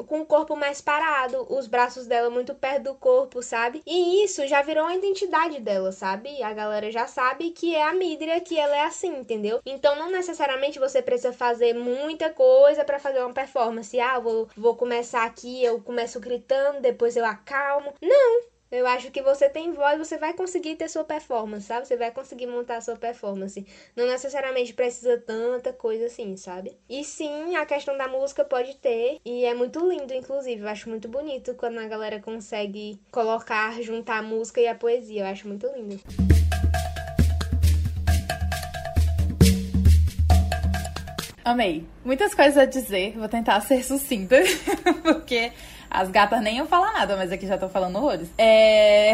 com o corpo mais parado, os braços dela muito perto do corpo, sabe? E isso já virou a identidade dela, sabe? A galera já sabe que é a Midria, que ela é assim, entendeu? Então não necessariamente você precisa fazer muita coisa para fazer uma performance. Ah, vou, vou começar aqui, eu começo gritando, depois eu acalmo. Não, eu acho que você tem voz, você vai conseguir ter sua performance, sabe? Você vai conseguir montar a sua performance. Não necessariamente precisa tanta coisa assim, sabe? E sim, a questão da música pode ter. E é muito lindo, inclusive. Eu acho muito bonito quando a galera consegue colocar, juntar a música e a poesia. Eu acho muito lindo. Amei. Muitas coisas a dizer. Vou tentar ser sucinta. (laughs) porque as gatas nem iam falar nada, mas aqui já tô falando horrores. É.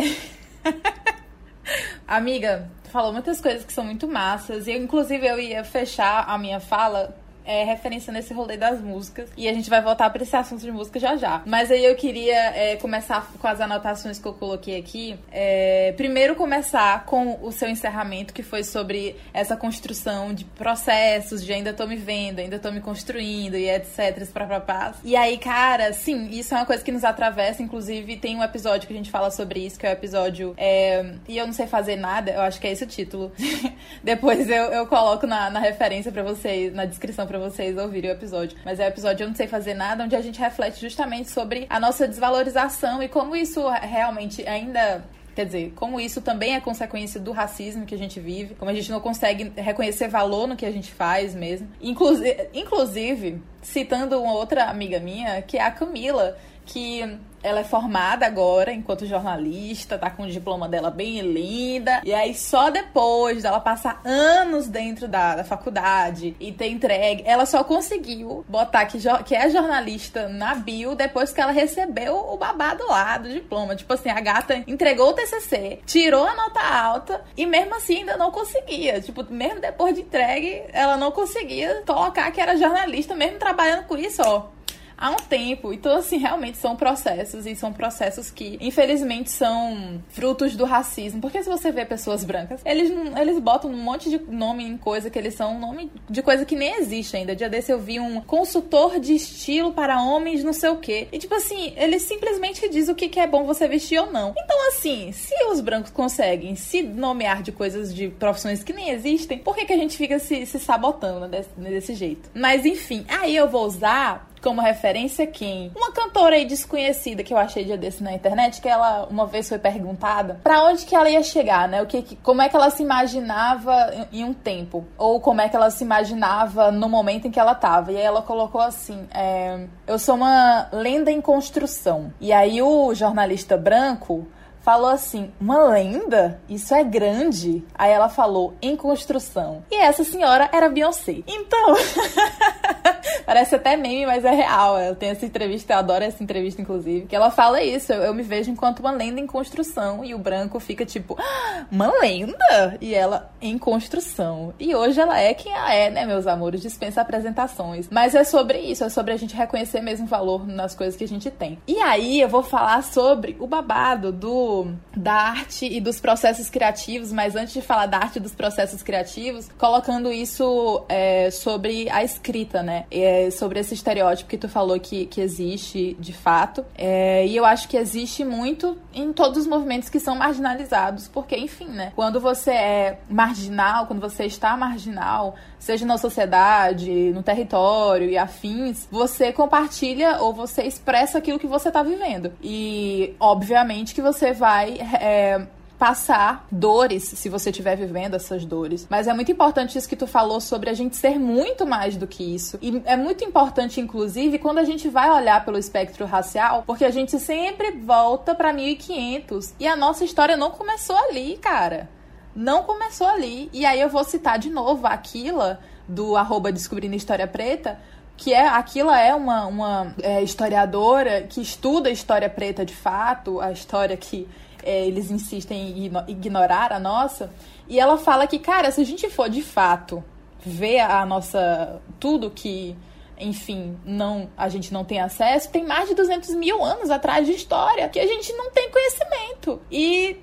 (laughs) Amiga, falou muitas coisas que são muito massas. E inclusive, eu ia fechar a minha fala é, referência nesse rolê das músicas. E a gente vai voltar para esse assunto de música já já. Mas aí eu queria é, começar com as anotações que eu coloquei aqui. É, primeiro, começar com o seu encerramento, que foi sobre essa construção de processos, de ainda tô me vendo, ainda tô me construindo e etc. Paz. E aí, cara, sim, isso é uma coisa que nos atravessa. Inclusive, tem um episódio que a gente fala sobre isso, que é o episódio. É, e eu não sei fazer nada, eu acho que é esse o título. (laughs) Depois eu, eu coloco na, na referência para vocês, na descrição pra para vocês ouvirem o episódio. Mas é o episódio Eu Não Sei Fazer Nada, onde a gente reflete justamente sobre a nossa desvalorização e como isso realmente ainda Quer dizer, como isso também é consequência do racismo que a gente vive, como a gente não consegue reconhecer valor no que a gente faz mesmo. Inclusive, inclusive citando uma outra amiga minha, que é a Camila, que ela é formada agora enquanto jornalista, tá com o diploma dela bem linda. E aí, só depois dela passar anos dentro da, da faculdade e ter entregue, ela só conseguiu botar que, que é jornalista na bio depois que ela recebeu o babado lá do diploma. Tipo assim, a gata entregou o TCC, tirou a nota alta e mesmo assim ainda não conseguia. Tipo, mesmo depois de entregue, ela não conseguia colocar que era jornalista, mesmo trabalhando com isso, ó há um tempo. Então, assim, realmente são processos e são processos que, infelizmente, são frutos do racismo. Porque se você vê pessoas brancas, eles, eles botam um monte de nome em coisa que eles são nome de coisa que nem existe ainda. Dia desse eu vi um consultor de estilo para homens, não sei o quê. E, tipo assim, ele simplesmente diz o que, que é bom você vestir ou não. Então, assim, se os brancos conseguem se nomear de coisas de profissões que nem existem, por que, que a gente fica se, se sabotando desse, desse jeito? Mas, enfim, aí eu vou usar como referência quem? Uma cantora aí desconhecida que eu achei dia desse na internet, que ela uma vez foi perguntada para onde que ela ia chegar, né? O que, como é que ela se imaginava em um tempo, ou como é que ela se imaginava no momento em que ela tava. E aí ela colocou assim: é, eu sou uma lenda em construção. E aí o jornalista branco falou assim: Uma lenda? Isso é grande. Aí ela falou: Em construção. E essa senhora era Beyoncé. Então, (laughs) Parece até meme, mas é real. Eu tenho essa entrevista, eu adoro essa entrevista, inclusive. Que ela fala isso. Eu, eu me vejo enquanto uma lenda em construção. E o branco fica tipo, ah, uma lenda? E ela em construção. E hoje ela é quem ela é, né, meus amores? Dispensa apresentações. Mas é sobre isso, é sobre a gente reconhecer mesmo valor nas coisas que a gente tem. E aí eu vou falar sobre o babado do da arte e dos processos criativos, mas antes de falar da arte e dos processos criativos, colocando isso é, sobre a escrita, né? É, sobre esse estereótipo que tu falou que, que existe de fato. É, e eu acho que existe muito em todos os movimentos que são marginalizados, porque, enfim, né? Quando você é marginal, quando você está marginal, seja na sociedade, no território e afins, você compartilha ou você expressa aquilo que você está vivendo. E, obviamente, que você vai. É, passar dores se você estiver vivendo essas dores. Mas é muito importante isso que tu falou sobre a gente ser muito mais do que isso. E é muito importante, inclusive, quando a gente vai olhar pelo espectro racial, porque a gente sempre volta para 1500 e a nossa história não começou ali, cara. Não começou ali. E aí eu vou citar de novo a Aquila, do arroba Descobrindo História Preta, que é Aquila é uma, uma é, historiadora que estuda a história preta de fato, a história que é, eles insistem em ignorar a nossa. E ela fala que, cara, se a gente for de fato ver a nossa. tudo que enfim, não a gente não tem acesso, tem mais de 200 mil anos atrás de história que a gente não tem conhecimento. E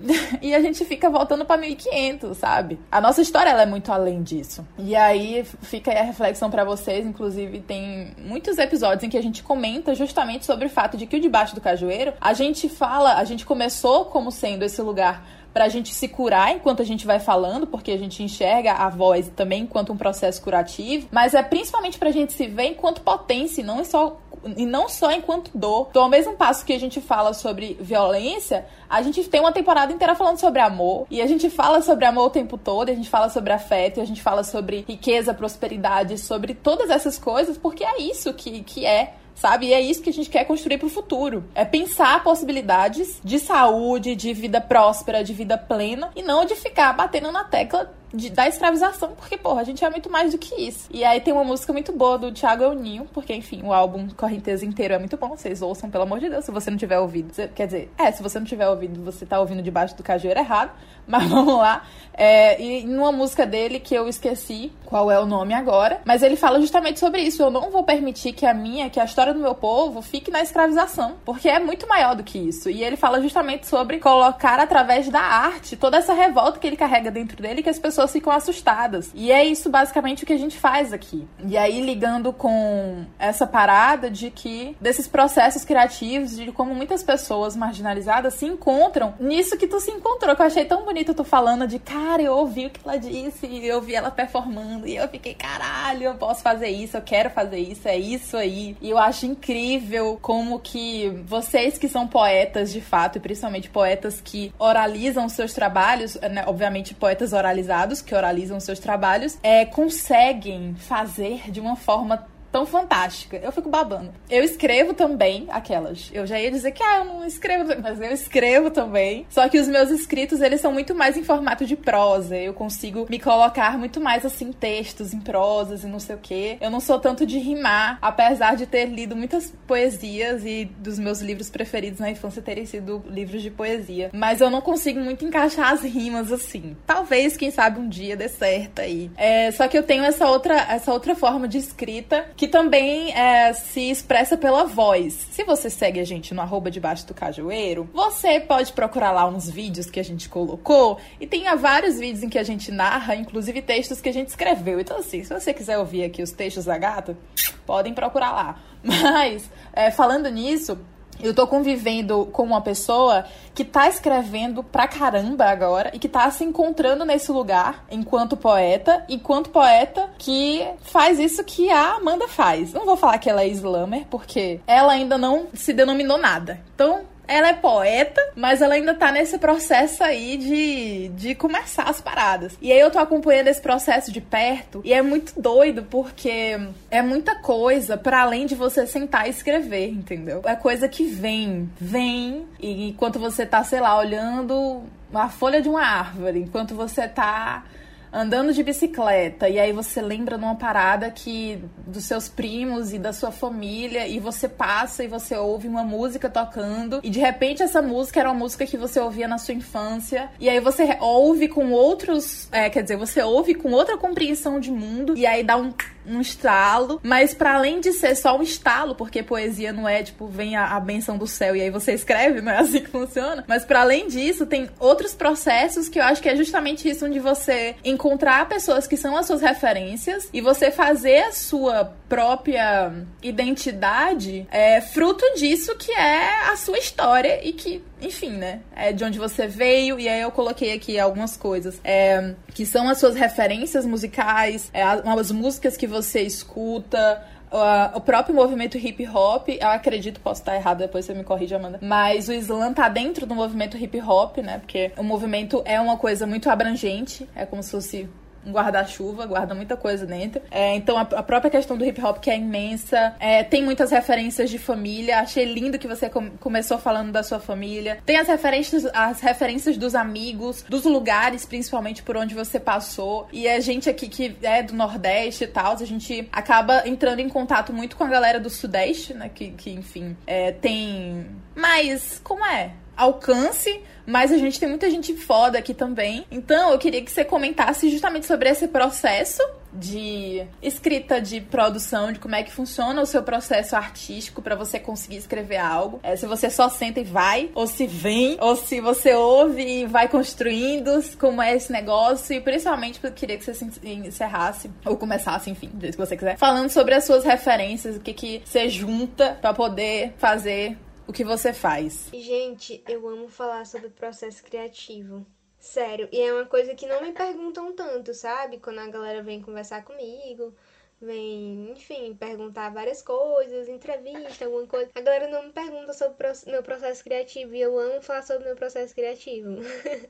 (laughs) e a gente fica voltando para 1500, sabe? A nossa história ela é muito além disso. E aí fica aí a reflexão para vocês, inclusive tem muitos episódios em que a gente comenta justamente sobre o fato de que o debaixo do cajueiro, a gente fala, a gente começou como sendo esse lugar para a gente se curar enquanto a gente vai falando, porque a gente enxerga a voz também enquanto um processo curativo, mas é principalmente para a gente se ver enquanto potência, e não só e não só enquanto dor. Então, ao mesmo passo que a gente fala sobre violência, a gente tem uma temporada inteira falando sobre amor. E a gente fala sobre amor o tempo todo, a gente fala sobre afeto, a gente fala sobre riqueza, prosperidade, sobre todas essas coisas, porque é isso que, que é sabe? E é isso que a gente quer construir para o futuro. É pensar possibilidades de saúde, de vida próspera, de vida plena e não de ficar batendo na tecla de, da escravização, porque, porra, a gente é muito mais do que isso. E aí tem uma música muito boa do Thiago Euninho, porque, enfim, o álbum Correnteza inteiro é muito bom. Vocês ouçam, pelo amor de Deus, se você não tiver ouvido. Quer dizer, é, se você não tiver ouvido, você tá ouvindo debaixo do cajueiro errado. (laughs) Mas vamos lá. É, e numa música dele que eu esqueci qual é o nome agora, mas ele fala justamente sobre isso. Eu não vou permitir que a minha, que a história do meu povo fique na escravização, porque é muito maior do que isso. E ele fala justamente sobre colocar através da arte toda essa revolta que ele carrega dentro dele que as pessoas pessoas ficam assustadas. E é isso basicamente o que a gente faz aqui. E aí ligando com essa parada de que desses processos criativos, de como muitas pessoas marginalizadas se encontram nisso que tu se encontrou, que eu achei tão bonito tu falando de, cara, eu ouvi o que ela disse, eu vi ela performando e eu fiquei, caralho, eu posso fazer isso, eu quero fazer isso, é isso aí. E eu acho incrível como que vocês que são poetas de fato, e principalmente poetas que oralizam seus trabalhos, né, obviamente poetas oralizados que oralizam seus trabalhos é, conseguem fazer de uma forma tão fantástica. Eu fico babando. Eu escrevo também aquelas. Eu já ia dizer que ah, eu não escrevo, mas eu escrevo também. Só que os meus escritos, eles são muito mais em formato de prosa. Eu consigo me colocar muito mais assim textos em prosas e não sei o quê. Eu não sou tanto de rimar, apesar de ter lido muitas poesias e dos meus livros preferidos na infância terem sido livros de poesia, mas eu não consigo muito encaixar as rimas assim. Talvez, quem sabe um dia dê certo aí. É, só que eu tenho essa outra essa outra forma de escrita que também é, se expressa pela voz. Se você segue a gente no arroba debaixo do cajueiro, você pode procurar lá uns vídeos que a gente colocou e tem vários vídeos em que a gente narra, inclusive textos que a gente escreveu. Então, assim, se você quiser ouvir aqui os textos da gata, podem procurar lá. (laughs) Mas, é, falando nisso, eu tô convivendo com uma pessoa que tá escrevendo pra caramba agora e que tá se encontrando nesse lugar enquanto poeta, enquanto poeta que faz isso que a Amanda faz. Não vou falar que ela é slammer, porque ela ainda não se denominou nada. Então, ela é poeta, mas ela ainda tá nesse processo aí de, de começar as paradas. E aí eu tô acompanhando esse processo de perto e é muito doido porque é muita coisa para além de você sentar e escrever, entendeu? É coisa que vem, vem, e enquanto você tá, sei lá, olhando a folha de uma árvore, enquanto você tá andando de bicicleta e aí você lembra numa parada que dos seus primos e da sua família e você passa e você ouve uma música tocando e de repente essa música era uma música que você ouvia na sua infância e aí você ouve com outros, é, quer dizer, você ouve com outra compreensão de mundo e aí dá um um estalo, mas para além de ser só um estalo, porque poesia não é tipo vem a, a benção do céu e aí você escreve, não é assim que funciona, mas para além disso tem outros processos que eu acho que é justamente isso onde você encontrar pessoas que são as suas referências e você fazer a sua própria identidade é fruto disso que é a sua história e que enfim, né? É de onde você veio, e aí eu coloquei aqui algumas coisas. É, que são as suas referências musicais, é, as músicas que você escuta, Uh, o próprio movimento hip hop, eu acredito, posso estar errado, depois você me corrige, Amanda. Mas o slam tá dentro do movimento hip hop, né? Porque o movimento é uma coisa muito abrangente, é como se fosse um guarda-chuva, guarda muita coisa dentro. É, então a, a, própria questão do hip hop que é imensa, é, tem muitas referências de família. Achei lindo que você com, começou falando da sua família. Tem as referências, as referências dos amigos, dos lugares, principalmente por onde você passou. E a gente aqui que é do Nordeste e tal, a gente acaba entrando em contato muito com a galera do Sudeste, né? Que, que enfim, é, tem mais. Como é? Alcance, mas a gente tem muita gente foda aqui também. Então eu queria que você comentasse justamente sobre esse processo de escrita, de produção, de como é que funciona o seu processo artístico para você conseguir escrever algo. É, se você só senta e vai, ou se vem, ou se você ouve e vai construindo como é esse negócio. E principalmente eu queria que você encerrasse, ou começasse, enfim, do jeito que você quiser, falando sobre as suas referências, o que, que você junta para poder fazer o que você faz. Gente, eu amo falar sobre o processo criativo. Sério, e é uma coisa que não me perguntam tanto, sabe? Quando a galera vem conversar comigo, vem, enfim, perguntar várias coisas, entrevista, alguma coisa. A galera não me pergunta sobre o meu processo criativo e eu amo falar sobre o meu processo criativo.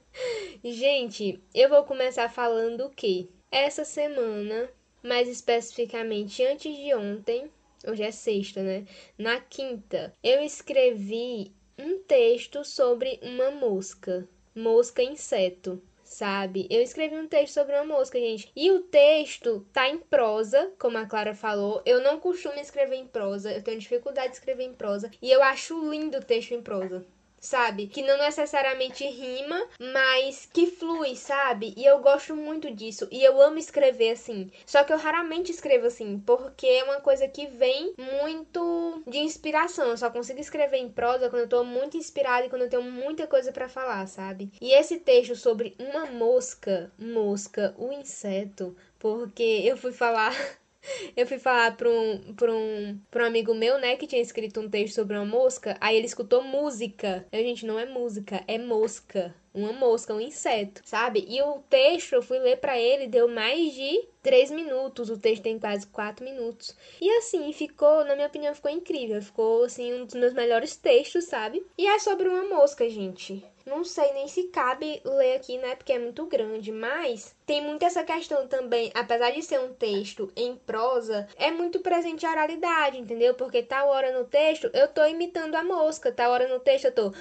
(laughs) Gente, eu vou começar falando que essa semana, mais especificamente antes de ontem, Hoje é sexta, né? Na quinta, eu escrevi um texto sobre uma mosca. Mosca inseto sabe? Eu escrevi um texto sobre uma mosca, gente. E o texto tá em prosa, como a Clara falou. Eu não costumo escrever em prosa, eu tenho dificuldade de escrever em prosa. E eu acho lindo o texto em prosa sabe? Que não necessariamente rima, mas que flui, sabe? E eu gosto muito disso. E eu amo escrever assim. Só que eu raramente escrevo assim, porque é uma coisa que vem muito de inspiração. Eu só consigo escrever em prosa quando eu tô muito inspirada e quando eu tenho muita coisa para falar, sabe? E esse texto sobre uma mosca, mosca, o inseto, porque eu fui falar (laughs) Eu fui falar pra um, pra, um, pra um amigo meu, né, que tinha escrito um texto sobre uma mosca, aí ele escutou música. Eu, gente, não é música, é mosca. Uma mosca, um inseto, sabe? E o texto, eu fui ler para ele, deu mais de três minutos. O texto tem quase quatro minutos. E assim, ficou, na minha opinião, ficou incrível. Ficou, assim, um dos meus melhores textos, sabe? E é sobre uma mosca, gente. Não sei nem se cabe ler aqui, né? Porque é muito grande, mas tem muito essa questão também, apesar de ser um texto em prosa, é muito presente a oralidade, entendeu? Porque tal hora no texto eu tô imitando a mosca, tal hora no texto eu tô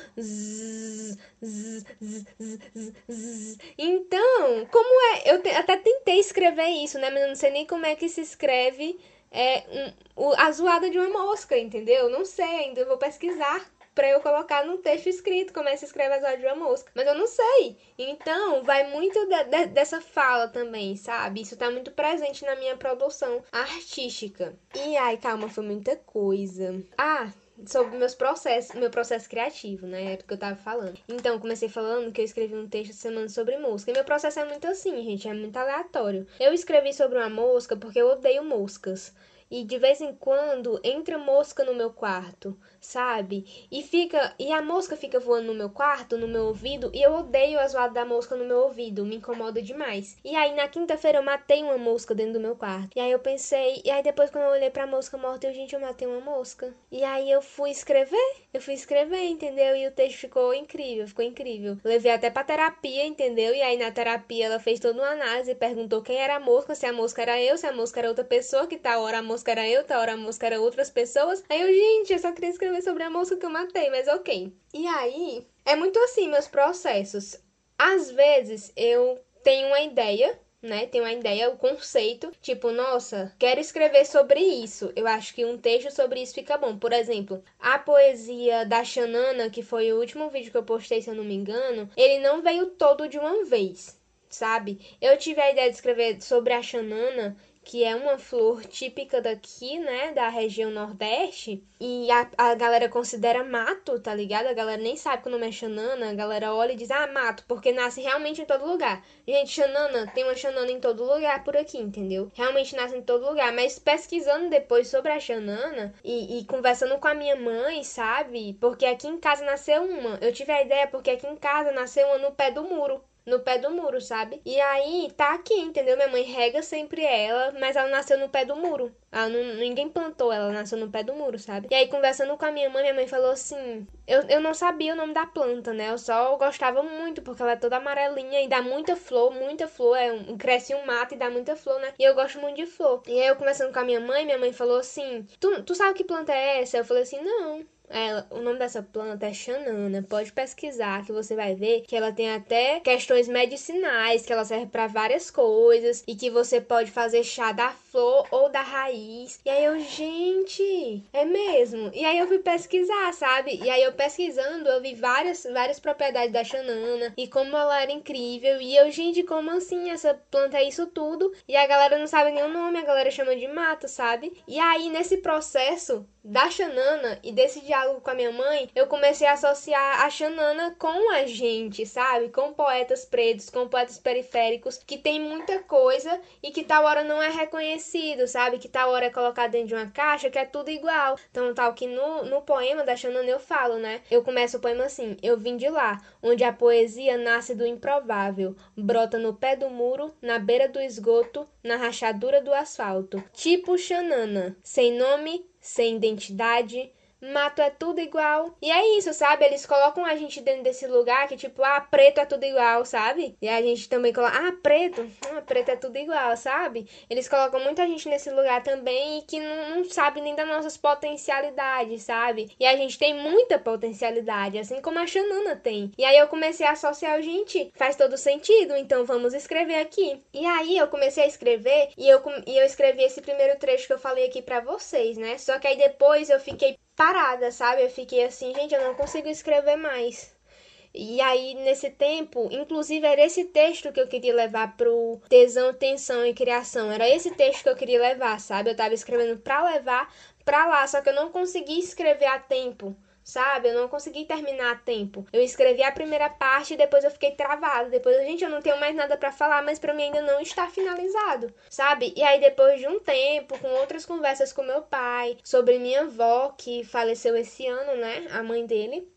Então, como é? Eu até tentei escrever isso, né? Mas eu não sei nem como é que se escreve é, um, a zoada de uma mosca, entendeu? Não sei ainda, eu vou pesquisar para eu colocar no texto escrito como é que se escreve as horas de uma mosca. Mas eu não sei. Então, vai muito de, de, dessa fala também, sabe? Isso tá muito presente na minha produção artística. E ai, calma, foi muita coisa. Ah, sobre meus processos, meu processo criativo, né? É porque eu tava falando. Então, comecei falando que eu escrevi um texto essa semana sobre mosca. E meu processo é muito assim, gente, é muito aleatório. Eu escrevi sobre uma mosca porque eu odeio moscas. E de vez em quando entra mosca no meu quarto sabe? E fica e a mosca fica voando no meu quarto, no meu ouvido, e eu odeio a zoada da mosca no meu ouvido, me incomoda demais. E aí na quinta-feira eu matei uma mosca dentro do meu quarto. E aí eu pensei, e aí depois quando eu olhei pra mosca morta, eu, gente, eu matei uma mosca. E aí eu fui escrever, eu fui escrever, entendeu? E o texto ficou incrível, ficou incrível. Levei até pra terapia, entendeu? E aí na terapia ela fez toda uma análise, perguntou quem era a mosca, se a mosca era eu, se a mosca era outra pessoa, que tal hora a mosca era eu, tal hora a mosca era outras pessoas. Aí eu, gente, eu só queria escrever sobre a moça que eu matei, mas ok. E aí, é muito assim meus processos. Às vezes eu tenho uma ideia né? Tem uma ideia, o conceito, tipo, nossa, quero escrever sobre isso. Eu acho que um texto sobre isso fica bom. Por exemplo, a poesia da Xanana, que foi o último vídeo que eu postei, se eu não me engano, ele não veio todo de uma vez sabe? Eu tive a ideia de escrever sobre a Xanana que é uma flor típica daqui, né, da região Nordeste, e a, a galera considera mato, tá ligado? A galera nem sabe que o nome é xanana, a galera olha e diz, ah, mato, porque nasce realmente em todo lugar. Gente, xanana, tem uma xanana em todo lugar por aqui, entendeu? Realmente nasce em todo lugar, mas pesquisando depois sobre a xanana e, e conversando com a minha mãe, sabe? Porque aqui em casa nasceu uma, eu tive a ideia porque aqui em casa nasceu uma no pé do muro no pé do muro, sabe? E aí tá aqui, entendeu? Minha mãe rega sempre ela, mas ela nasceu no pé do muro. Ela não, ninguém plantou, ela nasceu no pé do muro, sabe? E aí, conversando com a minha mãe, minha mãe falou assim: eu, eu não sabia o nome da planta, né? Eu só gostava muito, porque ela é toda amarelinha e dá muita flor, muita flor. É um, cresce um mato e dá muita flor, né? E eu gosto muito de flor. E aí, eu conversando com a minha mãe, minha mãe falou assim: Tu, tu sabe que planta é essa? Eu falei assim: Não. É, o nome dessa planta é xanana. Pode pesquisar que você vai ver que ela tem até questões medicinais, que ela serve para várias coisas e que você pode fazer chá da flor ou da raiz. E aí eu, gente, é mesmo. E aí eu fui pesquisar, sabe? E aí eu pesquisando, eu vi várias várias propriedades da xanana e como ela era incrível. E eu, gente, como assim essa planta é isso tudo? E a galera não sabe nem o nome, a galera chama de mato, sabe? E aí nesse processo da Xanana e desse diálogo com a minha mãe, eu comecei a associar a Xanana com a gente, sabe? Com poetas pretos, com poetas periféricos, que tem muita coisa e que tal hora não é reconhecido, sabe? Que tal hora é colocado dentro de uma caixa que é tudo igual. Então, tal que no, no poema da Xanana eu falo, né? Eu começo o poema assim: Eu vim de lá, onde a poesia nasce do improvável, brota no pé do muro, na beira do esgoto, na rachadura do asfalto. Tipo Xanana, sem nome, sem identidade, mato é tudo igual. E é isso, sabe? Eles colocam a gente dentro desse lugar que, tipo, ah, preto é tudo igual, sabe? E a gente também coloca, ah, preto, ah, preto é tudo igual, sabe? Eles colocam muita gente nesse lugar também e que não, não sabe nem das nossas potencialidades, sabe? E a gente tem muita potencialidade, assim como a Xanana tem. E aí eu comecei a associar, gente, faz todo sentido, então vamos escrever aqui. E aí eu comecei a escrever e eu, e eu escrevi esse primeiro trecho que eu falei aqui para vocês, né? Só que aí depois eu fiquei parada, sabe? Eu fiquei assim, gente, eu não consigo escrever mais. E aí, nesse tempo, inclusive era esse texto que eu queria levar pro tesão, tensão e criação. Era esse texto que eu queria levar, sabe? Eu tava escrevendo pra levar pra lá, só que eu não consegui escrever a tempo sabe? Eu não consegui terminar a tempo. Eu escrevi a primeira parte e depois eu fiquei travado. Depois, gente, eu não tenho mais nada para falar, mas para mim ainda não está finalizado, sabe? E aí depois de um tempo, com outras conversas com meu pai, sobre minha avó que faleceu esse ano, né? A mãe dele,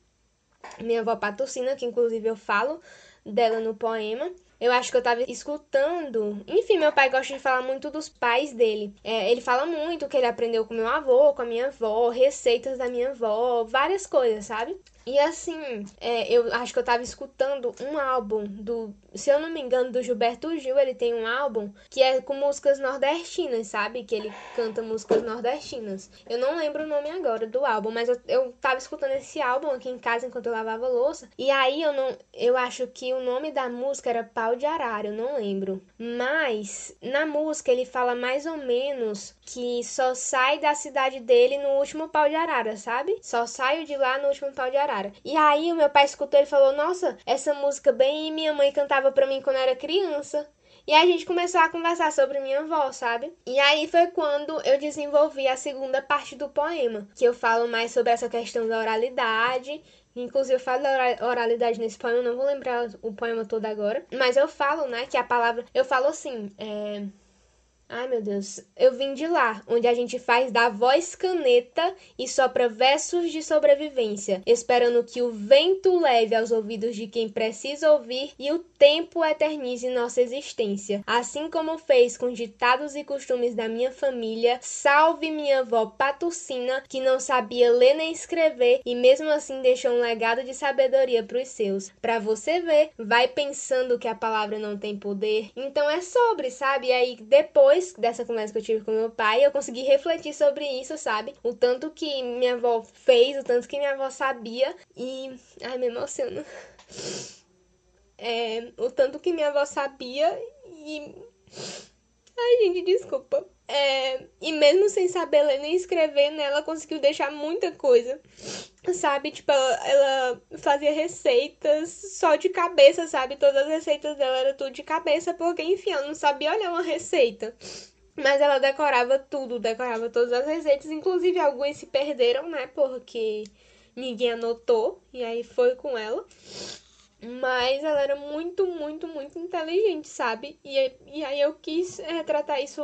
minha avó Patrocina, que inclusive eu falo dela no poema. Eu acho que eu tava escutando. Enfim, meu pai gosta de falar muito dos pais dele. É, ele fala muito que ele aprendeu com meu avô, com a minha avó, receitas da minha avó, várias coisas, sabe? E assim, é, eu acho que eu tava escutando um álbum do, se eu não me engano, do Gilberto Gil, ele tem um álbum que é com músicas nordestinas, sabe? Que ele canta músicas nordestinas. Eu não lembro o nome agora do álbum, mas eu, eu tava escutando esse álbum aqui em casa enquanto eu lavava louça. E aí eu não, eu acho que o nome da música era Pau de Arara, eu não lembro. Mas na música ele fala mais ou menos que só sai da cidade dele no último pau de arara, sabe? Só saio de lá no último pau de arara. E aí o meu pai escutou e falou: Nossa, essa música bem minha mãe cantava pra mim quando era criança. E a gente começou a conversar sobre minha avó, sabe? E aí foi quando eu desenvolvi a segunda parte do poema, que eu falo mais sobre essa questão da oralidade. Inclusive, eu falo da oralidade nesse poema, não vou lembrar o poema todo agora. Mas eu falo, né, que a palavra. Eu falo assim, é Ai, meu Deus. Eu vim de lá, onde a gente faz da voz caneta e sopra versos de sobrevivência, esperando que o vento leve aos ouvidos de quem precisa ouvir e o tempo eternize nossa existência. Assim como fez com ditados e costumes da minha família, salve minha avó Patucina, que não sabia ler nem escrever e mesmo assim deixou um legado de sabedoria para os seus. Para você ver, vai pensando que a palavra não tem poder. Então é sobre, sabe? E aí depois depois dessa conversa que eu tive com meu pai, eu consegui refletir sobre isso, sabe? O tanto que minha avó fez, o tanto que minha avó sabia. E. Ai, me emociono. (laughs) É, o tanto que minha avó sabia e Ai, gente, desculpa. É, e mesmo sem saber ler nem escrever, né, ela conseguiu deixar muita coisa. Sabe? Tipo, ela, ela, fazia receitas só de cabeça, sabe? Todas as receitas dela eram tudo de cabeça, porque, enfim, ela não sabia olhar uma receita. Mas ela decorava tudo, decorava todas as receitas, inclusive algumas se perderam, né? Porque ninguém anotou, e aí foi com ela. Mas ela era muito, muito, muito inteligente, sabe? E, e aí eu quis retratar isso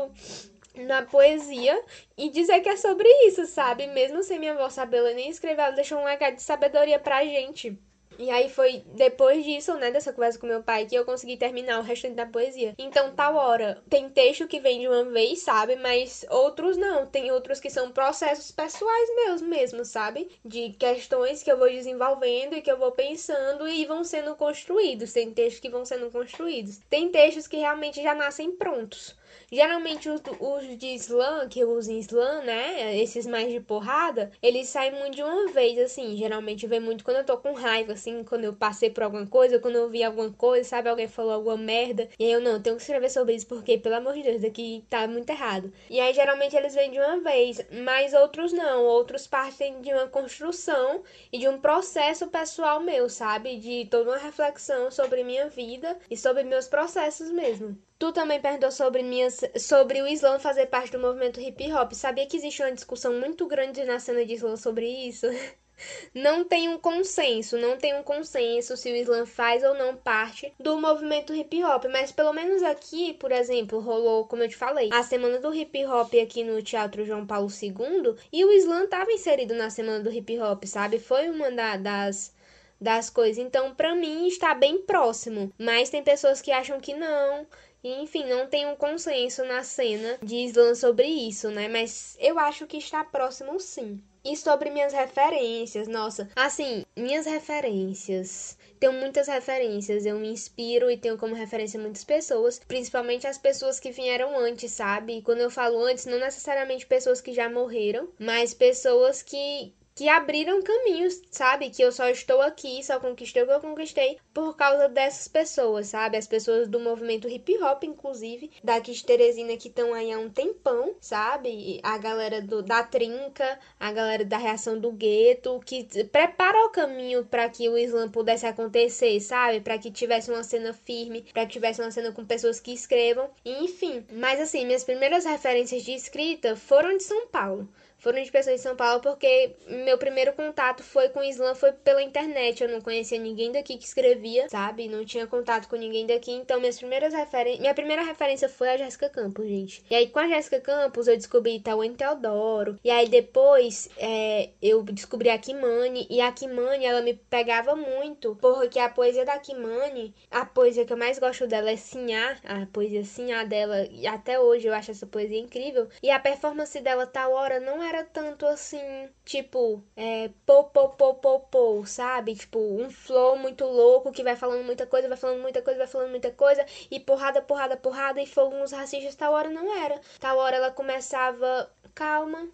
na poesia e dizer que é sobre isso, sabe? Mesmo sem minha avó saber nem escrever, ela deixou um legado de sabedoria pra gente. E aí foi depois disso, né, dessa conversa com meu pai, que eu consegui terminar o restante da poesia. Então, tal hora, tem texto que vem de uma vez, sabe? Mas outros não. Tem outros que são processos pessoais meus mesmo, sabe? De questões que eu vou desenvolvendo e que eu vou pensando e vão sendo construídos. Tem textos que vão sendo construídos. Tem textos que realmente já nascem prontos. Geralmente os, os de slam, que eu uso slam, né? Esses mais de porrada, eles saem muito de uma vez, assim. Geralmente vem muito quando eu tô com raiva, assim, quando eu passei por alguma coisa, quando eu vi alguma coisa, sabe? Alguém falou alguma merda. E aí eu, não, tenho que escrever sobre isso, porque, pelo amor de Deus, daqui tá muito errado. E aí geralmente eles vêm de uma vez, mas outros não. Outros partem de uma construção e de um processo pessoal meu, sabe? De toda uma reflexão sobre minha vida e sobre meus processos mesmo. Tu também perguntou sobre, minhas, sobre o Islã fazer parte do movimento hip hop. Sabia que existe uma discussão muito grande na cena de Islã sobre isso? (laughs) Não tem um consenso, não tem um consenso se o Islã faz ou não parte do movimento hip hop, mas pelo menos aqui, por exemplo, rolou, como eu te falei, a semana do hip hop aqui no Teatro João Paulo II e o Islã estava inserido na semana do hip hop, sabe? Foi uma das das coisas. Então, para mim está bem próximo, mas tem pessoas que acham que não, e, enfim, não tem um consenso na cena de Islam sobre isso, né? Mas eu acho que está próximo sim. E sobre minhas referências, nossa, assim, minhas referências. Tenho muitas referências, eu me inspiro e tenho como referência muitas pessoas, principalmente as pessoas que vieram antes, sabe? E quando eu falo antes, não necessariamente pessoas que já morreram, mas pessoas que, que abriram caminhos, sabe? Que eu só estou aqui, só conquistei o que eu conquistei por causa dessas pessoas, sabe? As pessoas do movimento hip hop, inclusive, daqui de Teresina que estão aí há um tempão, sabe? A galera do, da Trinca, a galera da reação do gueto, que preparou o caminho para que o Islã pudesse acontecer, sabe? Para que tivesse uma cena firme, para que tivesse uma cena com pessoas que escrevam, enfim. Mas assim, minhas primeiras referências de escrita foram de São Paulo foram de pessoas de São Paulo porque meu primeiro contato foi com o Islã foi pela internet. Eu não conhecia ninguém daqui que escrevia, sabe? Não tinha contato com ninguém daqui. Então, minhas primeiras referências. Minha primeira referência foi a Jéssica Campos, gente. E aí, com a Jéssica Campos, eu descobri Itaúen Teodoro. E aí, depois, é, eu descobri a Kimani. E a Kimani, ela me pegava muito. Porque a poesia da Kimani, a poesia que eu mais gosto dela é Sinhá. A poesia Sinhá dela. E até hoje eu acho essa poesia incrível. E a performance dela, tal hora, não era era tanto assim, tipo, é, pô, pô, pô, pô, pô, sabe? Tipo, um flow muito louco que vai falando muita coisa, vai falando muita coisa, vai falando muita coisa, e porrada, porrada, porrada, e fogo nos racistas, tal hora não era. Tal hora ela começava, calma,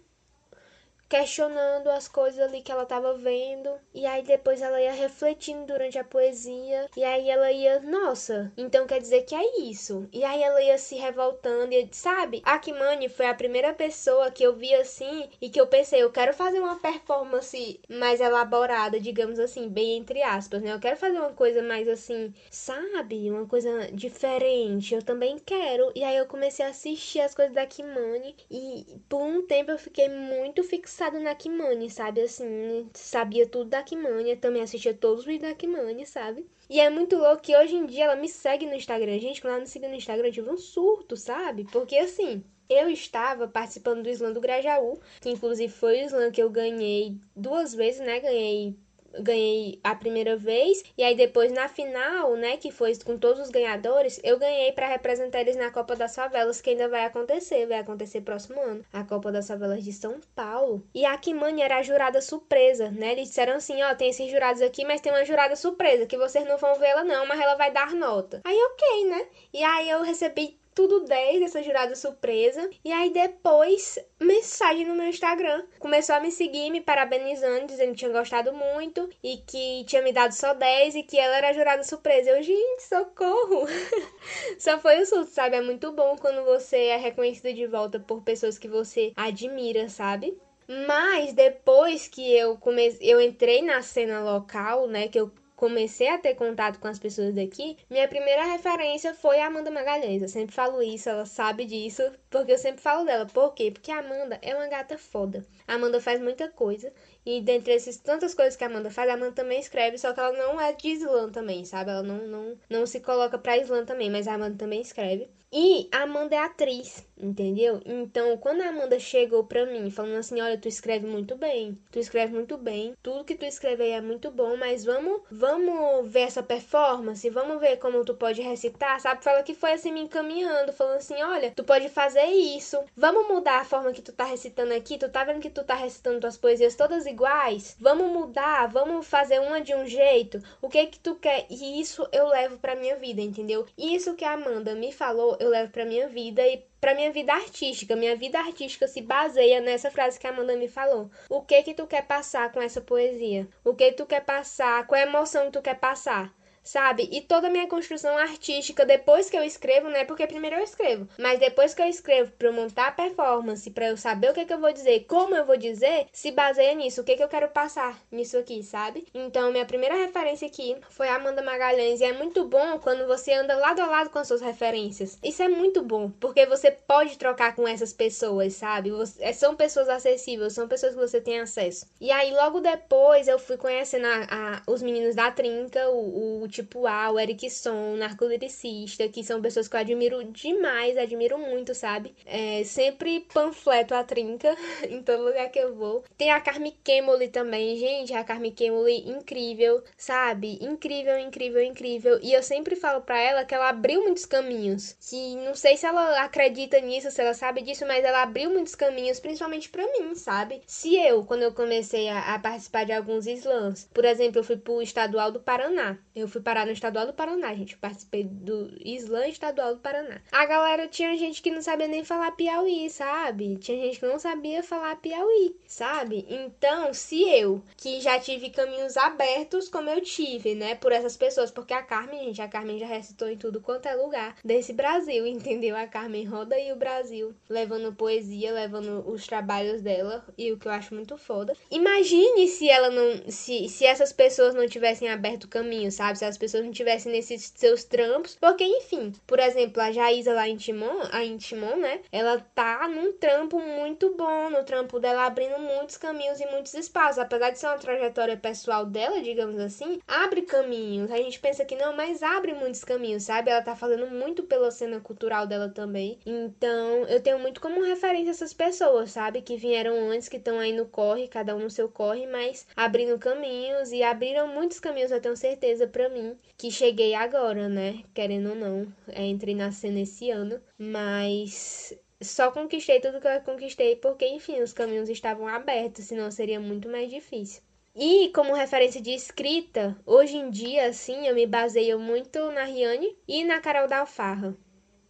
questionando as coisas ali que ela estava vendo. E aí depois ela ia refletindo durante a poesia. E aí ela ia, nossa, então quer dizer que é isso. E aí ela ia se revoltando. E sabe, a Kimani foi a primeira pessoa que eu vi assim e que eu pensei, eu quero fazer uma performance mais elaborada, digamos assim, bem entre aspas, né? Eu quero fazer uma coisa mais assim, sabe? Uma coisa diferente. Eu também quero. E aí eu comecei a assistir as coisas da Kimani. E por um tempo eu fiquei muito fixada interessado na Kimani, sabe? Assim, sabia tudo da Kimani, também assistia todos os vídeos da Kimani, sabe? E é muito louco que hoje em dia ela me segue no Instagram. Gente, quando ela me seguiu no Instagram, eu tive um surto, sabe? Porque assim, eu estava participando do slam do Grajaú, que inclusive foi o slam que eu ganhei duas vezes, né? Ganhei ganhei a primeira vez e aí depois na final, né, que foi com todos os ganhadores, eu ganhei para representar eles na Copa das Favelas, que ainda vai acontecer, vai acontecer próximo ano, a Copa das Favelas de São Paulo. E a Kimani era a jurada surpresa, né? Eles disseram assim, ó, tem esses jurados aqui, mas tem uma jurada surpresa que vocês não vão ver ela não, mas ela vai dar nota. Aí OK, né? E aí eu recebi tudo 10 essa jurada surpresa. E aí depois, mensagem no meu Instagram. Começou a me seguir, me parabenizando, dizendo que tinha gostado muito e que tinha me dado só 10 e que ela era jurada surpresa. Eu, gente, socorro! (laughs) só foi o susto, sabe? É muito bom quando você é reconhecido de volta por pessoas que você admira, sabe? Mas depois que eu comecei, eu entrei na cena local, né, que eu comecei a ter contato com as pessoas daqui, minha primeira referência foi a Amanda Magalhães. Eu sempre falo isso, ela sabe disso, porque eu sempre falo dela. Por quê? Porque a Amanda é uma gata foda. A Amanda faz muita coisa. E dentre essas tantas coisas que a Amanda faz, a Amanda também escreve, só que ela não é de Islã também, sabe? Ela não, não, não se coloca pra Islã também, mas a Amanda também escreve. E a Amanda é atriz, entendeu? Então, quando a Amanda chegou pra mim falando assim: Olha, tu escreve muito bem, tu escreve muito bem, tudo que tu escreve aí é muito bom, mas vamos, vamos ver essa performance, vamos ver como tu pode recitar, sabe? Fala que foi assim me encaminhando, falando assim: Olha, tu pode fazer isso, vamos mudar a forma que tu tá recitando aqui, tu tá vendo que tu tá recitando tuas poesias todas iguais? Vamos mudar, vamos fazer uma de um jeito, o que que tu quer? E isso eu levo pra minha vida, entendeu? Isso que a Amanda me falou eu levo para minha vida e para minha vida artística. Minha vida artística se baseia nessa frase que a Amanda me falou. O que que tu quer passar com essa poesia? O que tu quer passar? Qual é a emoção que tu quer passar? Sabe? E toda a minha construção artística depois que eu escrevo, né? Porque primeiro eu escrevo, mas depois que eu escrevo para eu montar a performance, para eu saber o que, que eu vou dizer, como eu vou dizer, se baseia nisso, o que, que eu quero passar nisso aqui, sabe? Então, minha primeira referência aqui foi a Amanda Magalhães e é muito bom quando você anda lado a lado com as suas referências. Isso é muito bom, porque você pode trocar com essas pessoas, sabe? Você, é, são pessoas acessíveis, são pessoas que você tem acesso. E aí, logo depois, eu fui conhecendo a, a, os meninos da Trinca, o, o tipo A, o Erickson, narcoliricista, que são pessoas que eu admiro demais, admiro muito, sabe? É, sempre panfleto a trinca (laughs) em todo lugar que eu vou. Tem a Carmi Kemoli também, gente, a Carmi Kemoli incrível, sabe? Incrível, incrível, incrível. E eu sempre falo pra ela que ela abriu muitos caminhos. Que não sei se ela acredita nisso, se ela sabe disso, mas ela abriu muitos caminhos, principalmente para mim, sabe? Se eu, quando eu comecei a, a participar de alguns slams, por exemplo, eu fui pro estadual do Paraná. Eu fui parar no estadual do Paraná, gente. Eu participei do Islã estadual do Paraná. A galera tinha gente que não sabia nem falar Piauí, sabe? Tinha gente que não sabia falar Piauí, sabe? Então, se eu, que já tive caminhos abertos, como eu tive, né, por essas pessoas, porque a Carmen, gente, a Carmen já recitou em tudo quanto é lugar desse Brasil, (laughs) entendeu? A Carmen roda aí o Brasil, levando poesia, levando os trabalhos dela, e o que eu acho muito foda. Imagine se ela não, se, se essas pessoas não tivessem aberto caminho, sabe? Se as pessoas não tivessem nesses seus trampos. Porque, enfim, por exemplo, a Jaísa lá em Timon, a em Timon, né? Ela tá num trampo muito bom, no trampo dela abrindo muitos caminhos e muitos espaços. Apesar de ser uma trajetória pessoal dela, digamos assim, abre caminhos. A gente pensa que não, mas abre muitos caminhos, sabe? Ela tá fazendo muito pela cena cultural dela também. Então, eu tenho muito como referência essas pessoas, sabe? Que vieram antes, que estão aí no corre, cada um no seu corre, mas abrindo caminhos e abriram muitos caminhos, eu tenho certeza, para mim, que cheguei agora, né? Querendo ou não, é, entrei na cena esse ano, mas só conquistei tudo que eu conquistei porque, enfim, os caminhos estavam abertos, senão seria muito mais difícil. E como referência de escrita, hoje em dia, assim, eu me baseio muito na Riane e na Carol da Alfarra.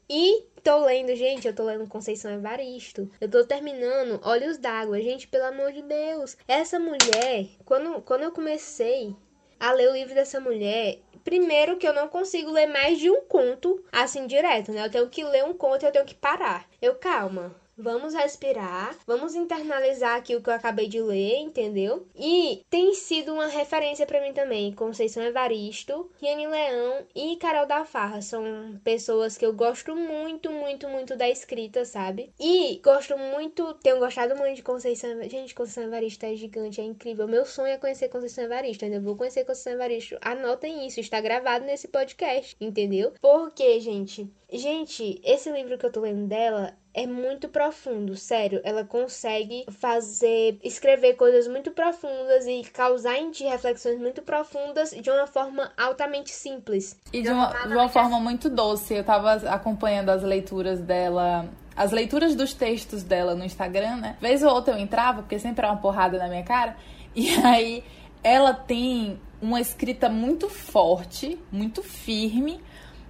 E tô lendo, gente, eu tô lendo Conceição Evaristo. Eu tô terminando Olhos d'Água. Gente, pelo amor de Deus. Essa mulher, quando, quando eu comecei a ler o livro dessa mulher, primeiro que eu não consigo ler mais de um conto assim direto, né? Eu tenho que ler um conto e eu tenho que parar. Eu, calma, Vamos respirar, vamos internalizar aqui o que eu acabei de ler, entendeu? E tem sido uma referência para mim também, Conceição Evaristo, Riane Leão e Carol da Farra. São pessoas que eu gosto muito, muito, muito da escrita, sabe? E gosto muito, tenho gostado muito de Conceição Gente, Conceição Evaristo é gigante, é incrível. Meu sonho é conhecer Conceição Evaristo, ainda vou conhecer Conceição Evaristo. Anotem isso, está gravado nesse podcast, entendeu? Porque, gente, gente, esse livro que eu tô lendo dela é muito profundo, sério. Ela consegue fazer, escrever coisas muito profundas e causar em ti reflexões muito profundas de uma forma altamente simples. E de uma, de uma forma muito doce. Eu tava acompanhando as leituras dela as leituras dos textos dela no Instagram, né? Vez ou outra eu entrava, porque sempre era uma porrada na minha cara. (laughs) E aí ela tem uma escrita muito forte, muito firme,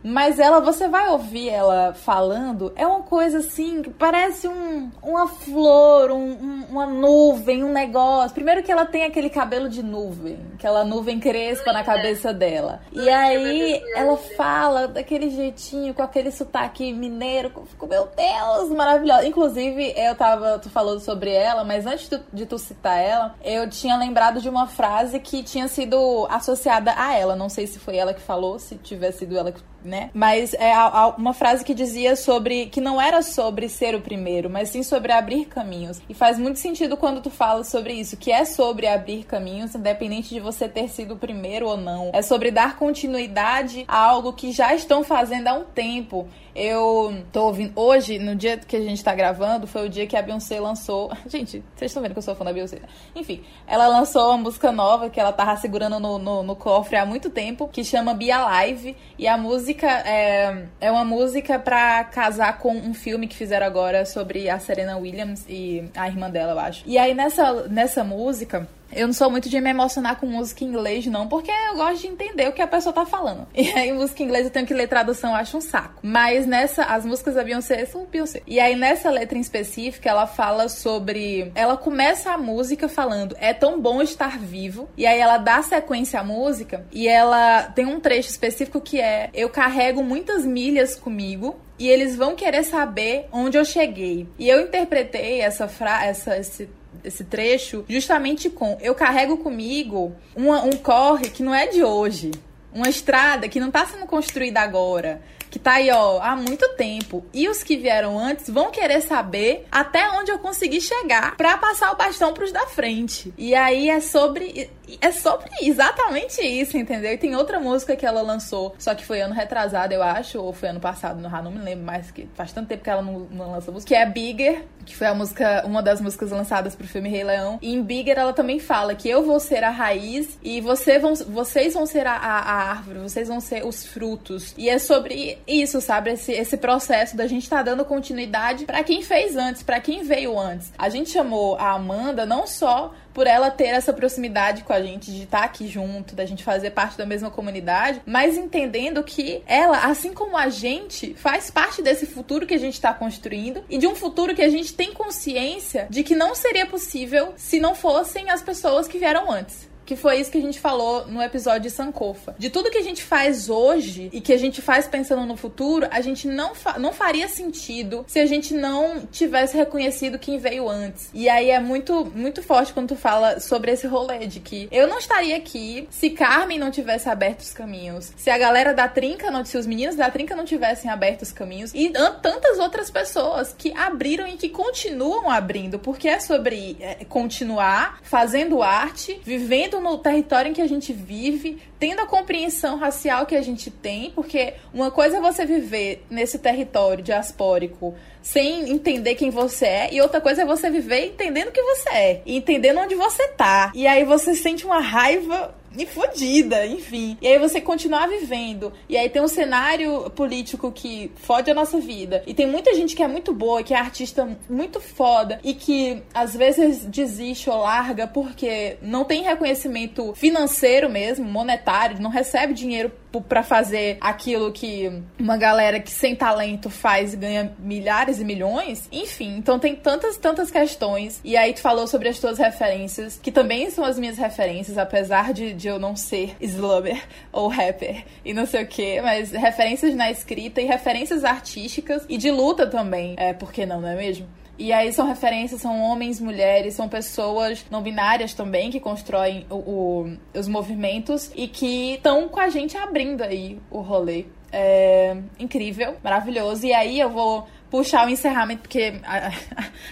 Mas ela, você vai ouvir ela falando, é uma coisa assim, que parece um, uma flor, um, um, uma nuvem, um negócio. Primeiro que ela tem aquele cabelo de nuvem, aquela nuvem crespa na cabeça dela. E aí ela fala daquele jeitinho, com aquele sotaque mineiro, ficou, meu Deus, maravilhosa. Inclusive, eu tava, tu falou sobre ela, mas antes de, de tu citar ela, eu tinha lembrado de uma frase que tinha sido associada a ela. Não sei se foi ela que falou, se tiver sido ela que né? Mas é uma frase que dizia sobre que não era sobre ser o primeiro, mas sim sobre abrir caminhos. E faz muito sentido quando tu fala sobre isso, que é sobre abrir caminhos, independente de você ter sido o primeiro ou não. É sobre dar continuidade a algo que já estão fazendo há um tempo. Eu tô ouvindo. Hoje, no dia que a gente tá gravando, foi o dia que a Beyoncé lançou. (laughs) Gente, vocês estão vendo que eu sou fã da Beyoncé. Enfim, ela lançou uma música nova que ela tava segurando no, no, no cofre há muito tempo, que chama Be Alive. E a música é, é uma música pra casar com um filme que fizeram agora sobre a Serena Williams e a irmã dela, eu acho. E aí nessa, nessa música. Eu não sou muito de me emocionar com música em inglês, não, porque eu gosto de entender o que a pessoa tá falando. (laughs) E aí, música em inglês eu tenho que ler tradução, acho um saco. Mas nessa, as músicas da Beyoncé são Beyoncé. E aí, nessa letra em específica, ela fala sobre. Ela começa a música falando: é tão bom estar vivo. E aí, ela dá sequência à música e ela tem um trecho específico que é: eu carrego muitas milhas comigo e eles vão querer saber onde eu cheguei. E eu interpretei essa frase, esse esse trecho justamente com eu carrego comigo uma, um corre que não é de hoje. Uma estrada que não está sendo construída agora que tá aí, ó, há muito tempo. E os que vieram antes vão querer saber até onde eu consegui chegar para passar o bastão pros da frente. E aí é sobre é sobre exatamente isso, entendeu? E tem outra música que ela lançou, só que foi ano retrasado, eu acho, ou foi ano passado, não, não me lembro mais, que faz tanto tempo que ela não, não lança música, que é Bigger, que foi a música, uma das músicas lançadas pro filme Rei Leão. E em Bigger ela também fala que eu vou ser a raiz e você vão, vocês vão ser a, a, a árvore, vocês vão ser os frutos. E é sobre isso, sabe? Esse, esse processo da gente tá dando continuidade para quem fez antes, para quem veio antes. A gente chamou a Amanda não só por ela ter essa proximidade com a gente, de estar tá aqui junto, da gente fazer parte da mesma comunidade, mas entendendo que ela, assim como a gente, faz parte desse futuro que a gente está construindo e de um futuro que a gente tem consciência de que não seria possível se não fossem as pessoas que vieram antes. Que foi isso que a gente falou no episódio de Sankofa. De tudo que a gente faz hoje e que a gente faz pensando no futuro, a gente não, fa não faria sentido se a gente não tivesse reconhecido quem veio antes. E aí é muito, muito forte quando tu fala sobre esse rolê de que eu não estaria aqui se Carmen não tivesse aberto os caminhos, se a galera da Trinca, não, se os meninos da Trinca não tivessem aberto os caminhos e tantas outras pessoas que abriram e que continuam abrindo, porque é sobre é, continuar fazendo arte, vivendo no território em que a gente vive, tendo a compreensão racial que a gente tem, porque uma coisa é você viver nesse território diaspórico sem entender quem você é, e outra coisa é você viver entendendo quem você é, e entendendo onde você tá. E aí você sente uma raiva e fodida, enfim. E aí você continuar vivendo. E aí tem um cenário político que fode a nossa vida. E tem muita gente que é muito boa, que é artista muito foda e que às vezes desiste ou larga porque não tem reconhecimento financeiro mesmo, monetário, não recebe dinheiro para fazer aquilo que uma galera que sem talento faz e ganha milhares e milhões. Enfim, então tem tantas, tantas questões. E aí tu falou sobre as tuas referências, que também são as minhas referências, apesar de, de eu não ser slumber ou rapper e não sei o que, mas referências na escrita e referências artísticas e de luta também. É, por que não, não é mesmo? E aí são referências, são homens, mulheres, são pessoas não binárias também que constroem o, o os movimentos e que estão com a gente abrindo aí o rolê. É incrível, maravilhoso. E aí eu vou puxar o encerramento, porque a,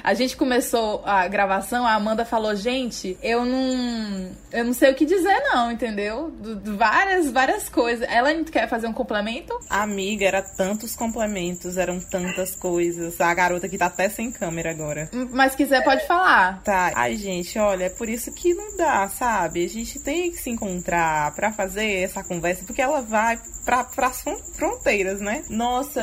a, gente começou a gravação, a Amanda falou, gente, eu não. Eu não sei o que dizer, não, entendeu? Várias, várias coisas. Ela quer fazer um complemento? Amiga, era tantos complementos, eram tantas coisas. A garota que tá até sem câmera agora. Mas quiser, pode falar. Tá. Ai, gente, olha, é por isso que não dá, sabe? A gente tem que se encontrar para fazer essa conversa, porque ela vai para as fronteiras, né? Nossa,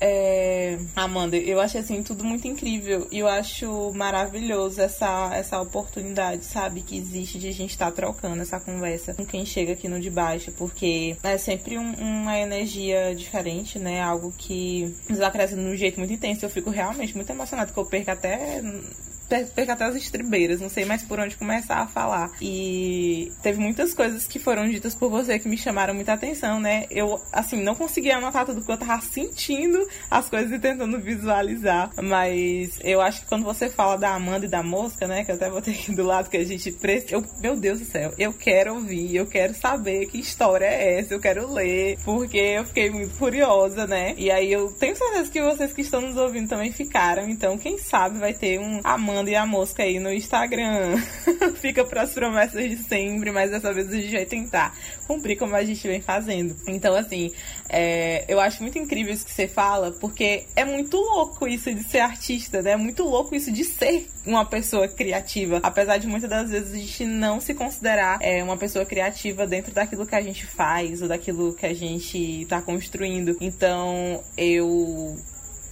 é. Amanda Amanda, eu achei assim tudo muito incrível e eu acho maravilhoso essa, essa oportunidade, sabe, que existe de a gente estar tá trocando essa conversa com quem chega aqui no de baixo, porque é sempre um, uma energia diferente, né? Algo que nos acrescenta de um jeito muito intenso. Eu fico realmente muito emocionada, que eu perco até perca até as estribeiras, não sei mais por onde começar a falar. E teve muitas coisas que foram ditas por você que me chamaram muita atenção, né? Eu, assim, não conseguia anotar tudo porque eu tava sentindo as coisas e tentando visualizar. Mas eu acho que quando você fala da Amanda e da mosca, né? Que eu até botei aqui do lado que a gente. Eu, meu Deus do céu, eu quero ouvir, eu quero saber que história é essa, eu quero ler, porque eu fiquei muito curiosa, né? E aí eu tenho certeza que vocês que estão nos ouvindo também ficaram. Então, quem sabe vai ter um Amanda E a Mosca aí no Instagram. (laughs) Fica para as promessas de sempre, mas dessa vez a gente vai tentar cumprir como a gente vem fazendo. Então, assim, é, eu acho muito incrível isso que você fala, porque é muito louco isso de ser artista, né? É muito louco isso de ser uma pessoa criativa. Apesar de muitas das vezes a gente não se considerar é, uma pessoa criativa dentro daquilo que a gente faz ou daquilo que a gente está construindo. Então, eu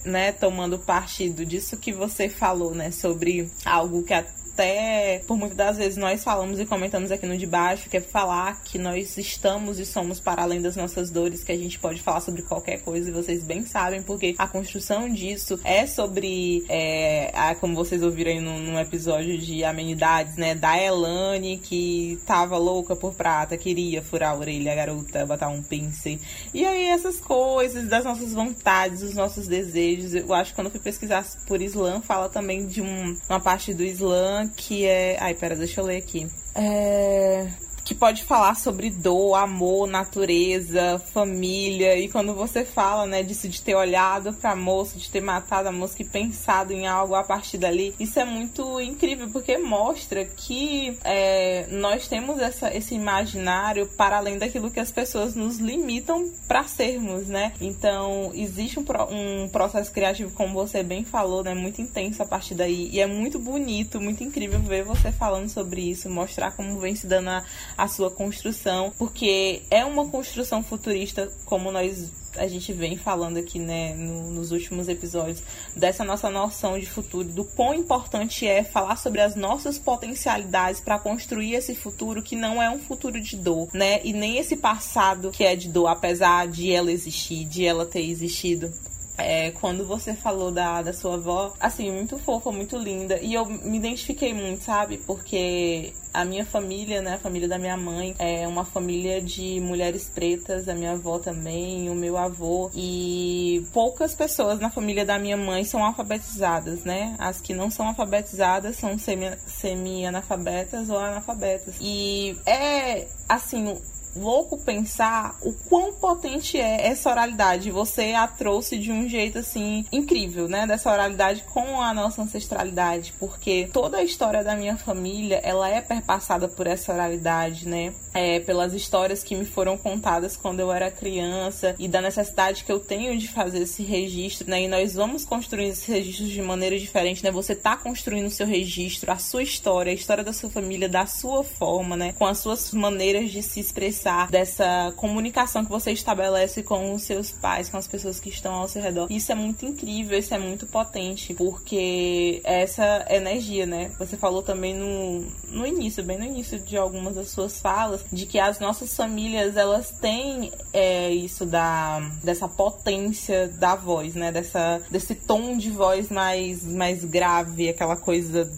né, tomando partido disso que você falou, né, sobre algo que a até por muitas das vezes nós falamos e comentamos aqui no de baixo, que é falar que nós estamos e somos para além das nossas dores, que a gente pode falar sobre qualquer coisa e vocês bem sabem, porque a construção disso é sobre, é, a, como vocês ouviram aí num, num, episódio de amenidades, né, da Elane que tava louca por prata, queria furar a orelha, a garota, botar um pincel. E aí essas coisas, das nossas vontades, dos nossos desejos, eu acho que quando eu fui pesquisar por Islã, fala também de um, uma parte do Islã que é. Ai, pera, deixa eu ler aqui. É que pode falar sobre dor, amor, natureza, família. E quando você fala, né, disso de ter olhado pra moça, de ter matado a moça e pensado em algo a partir dali, isso é muito incrível, porque mostra que é, nós temos essa, esse imaginário para além daquilo que as pessoas nos limitam para sermos, né? Então, existe um, um processo criativo, como você bem falou, né, muito intenso a partir daí. E é muito bonito, muito incrível ver você falando sobre isso, mostrar como vem se dando a a sua construção, porque é uma construção futurista, como nós a gente vem falando aqui, né, no, nos últimos episódios, dessa nossa noção de futuro, do quão importante é falar sobre as nossas potencialidades para construir esse futuro que não é um futuro de dor, né, e nem esse passado que é de dor, apesar de ela existir, de ela ter existido. É, quando você falou da, da sua avó, assim, muito fofa, muito linda. E eu me identifiquei muito, sabe? Porque a minha família, né, a família da minha mãe, é uma família de mulheres pretas, a minha avó também, o meu avô. E poucas pessoas na família da minha mãe são alfabetizadas, né? As que não são alfabetizadas são semi-analfabetas semi ou analfabetas. E é, assim, louco pensar o quão potente é essa oralidade. Você a trouxe de um jeito assim incrível, né? Dessa oralidade com a nossa ancestralidade, porque toda a história da minha família ela é perpassada por essa oralidade, né? É, pelas histórias que me foram contadas quando eu era criança e da necessidade que eu tenho de fazer esse registro, né? E nós vamos construindo esses registros de maneira diferente, né? Você tá construindo o seu registro, a sua história, a história da sua família, da sua forma, né? Com as suas maneiras de se expressar dessa comunicação que você estabelece com os seus pais, com as pessoas que estão ao seu redor. Isso é muito incrível, isso é muito potente, porque essa energia, né? Você falou também no, no início, bem no início de algumas das suas falas, de que as nossas famílias, elas têm é, isso da, dessa potência da voz, né? Dessa, desse tom de voz mais, mais grave, aquela coisa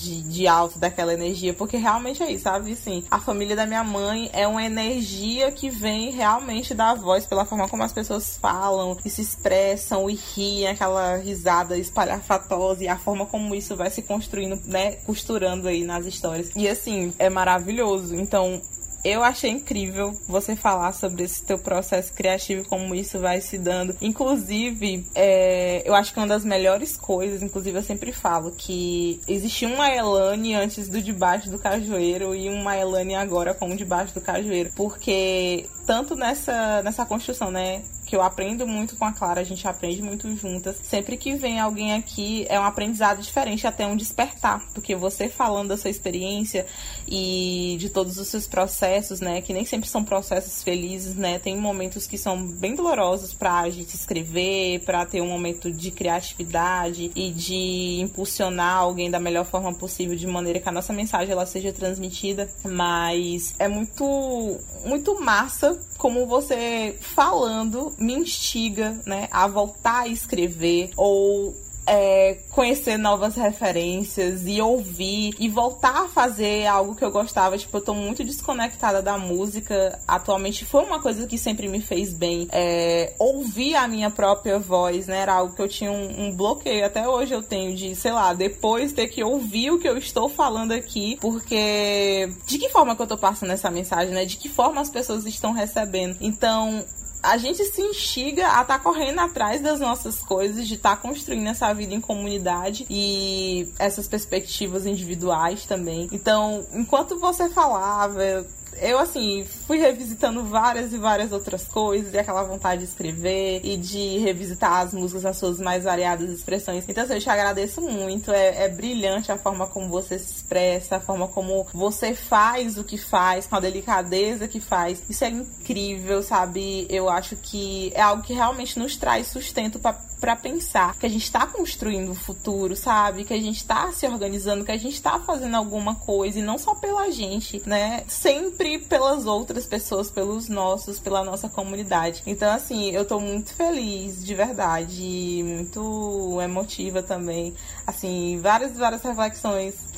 de, de alto daquela energia, porque realmente é isso, sabe? Assim, a família da minha mãe é uma energia que vem realmente da voz, pela forma como as pessoas falam e se expressam e riem, aquela risada espalhafatosa e a forma como isso vai se construindo, né? Costurando aí nas histórias. E assim, é maravilhoso. Então, eu achei incrível você falar sobre esse teu processo criativo, como isso vai se dando. Inclusive, é, eu acho que uma das melhores coisas, inclusive eu sempre falo, que existia uma Elane antes do Debaixo do Cajueiro e uma Elane agora como Debaixo do Cajueiro. Porque tanto nessa, nessa construção, né? Que eu aprendo muito com a Clara, a gente aprende muito juntas. Sempre que vem alguém aqui, é um aprendizado diferente, até um despertar. Porque você falando da sua experiência e de todos os seus processos, né? Que nem sempre são processos felizes, né? Tem momentos que são bem dolorosos pra gente escrever, pra ter um momento de criatividade e de impulsionar alguém da melhor forma possível, de maneira que a nossa mensagem ela seja transmitida. Mas é muito, muito massa como você falando me instiga, né, a voltar a escrever ou é, conhecer novas referências e ouvir e voltar a fazer algo que eu gostava. Tipo, eu tô muito desconectada da música. Atualmente foi uma coisa que sempre me fez bem. É, ouvir a minha própria voz, né? Era algo que eu tinha um, um, bloqueio. Até hoje eu tenho de, sei lá, depois ter que ouvir o que eu estou falando aqui. Porque de que forma que eu tô passando essa mensagem, né? De que forma as pessoas estão recebendo. Então, a gente se instiga a estar tá correndo atrás das nossas coisas, de estar tá construindo essa vida em comunidade e essas perspectivas individuais também. Então, enquanto você falava, eu, assim, fui revisitando várias e várias outras coisas, e aquela vontade de escrever e de revisitar as músicas nas suas mais variadas expressões. Então, assim, eu te agradeço muito. É, é brilhante a forma como você se expressa, a forma como você faz o que faz, com a delicadeza que faz. Isso é incrível, sabe? Eu acho que é algo que realmente nos traz sustento para para pensar que a gente está construindo o futuro, sabe? Que a gente está se organizando, que a gente está fazendo alguma coisa e não só pela gente, né? Sempre pelas outras pessoas, pelos nossos, pela nossa comunidade. Então, assim, eu tô muito feliz, de verdade, muito emotiva também. Assim, várias, várias reflexões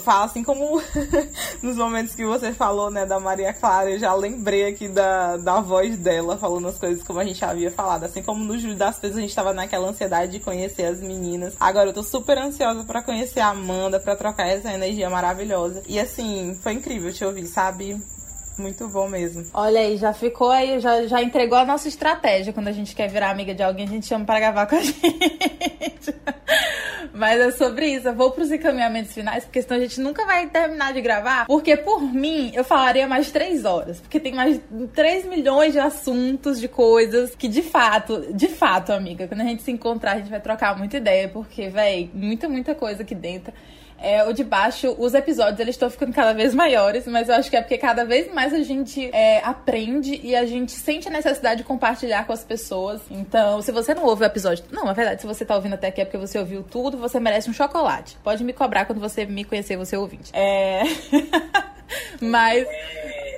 fala assim como (laughs) nos momentos que você falou, né, da Maria Clara, eu já lembrei aqui da, da voz dela falando as coisas como a gente havia falado. Assim como no Júlio das Feitas a gente tava naquela ansiedade de conhecer as meninas. Agora eu tô super ansiosa para conhecer a Amanda, para trocar essa energia maravilhosa. E assim, foi incrível te ouvir, sabe? Muito bom mesmo. Olha aí, já ficou aí, já, já entregou a nossa estratégia. Quando a gente quer virar amiga de alguém, a gente chama para gravar com a (laughs) gente. Mas é sobre isso. Eu vou pros encaminhamentos finais, porque senão a gente nunca vai terminar de gravar. Porque por mim, eu falaria mais três horas. Porque tem mais 3 milhões de assuntos, de coisas que de fato, de fato, amiga, quando a gente se encontrar, a gente vai trocar muita ideia. Porque, véi, muita, muita coisa aqui dentro. É, o de baixo, os episódios eles estão ficando cada vez maiores, mas eu acho que é porque cada vez mais a gente é, aprende e a gente sente a necessidade de compartilhar com as pessoas. Então, se você não ouve o episódio. Não, na verdade, se você tá ouvindo até aqui é porque você ouviu tudo, você merece um chocolate. Pode me cobrar quando você me conhecer, você ouvinte. É. (laughs) mas.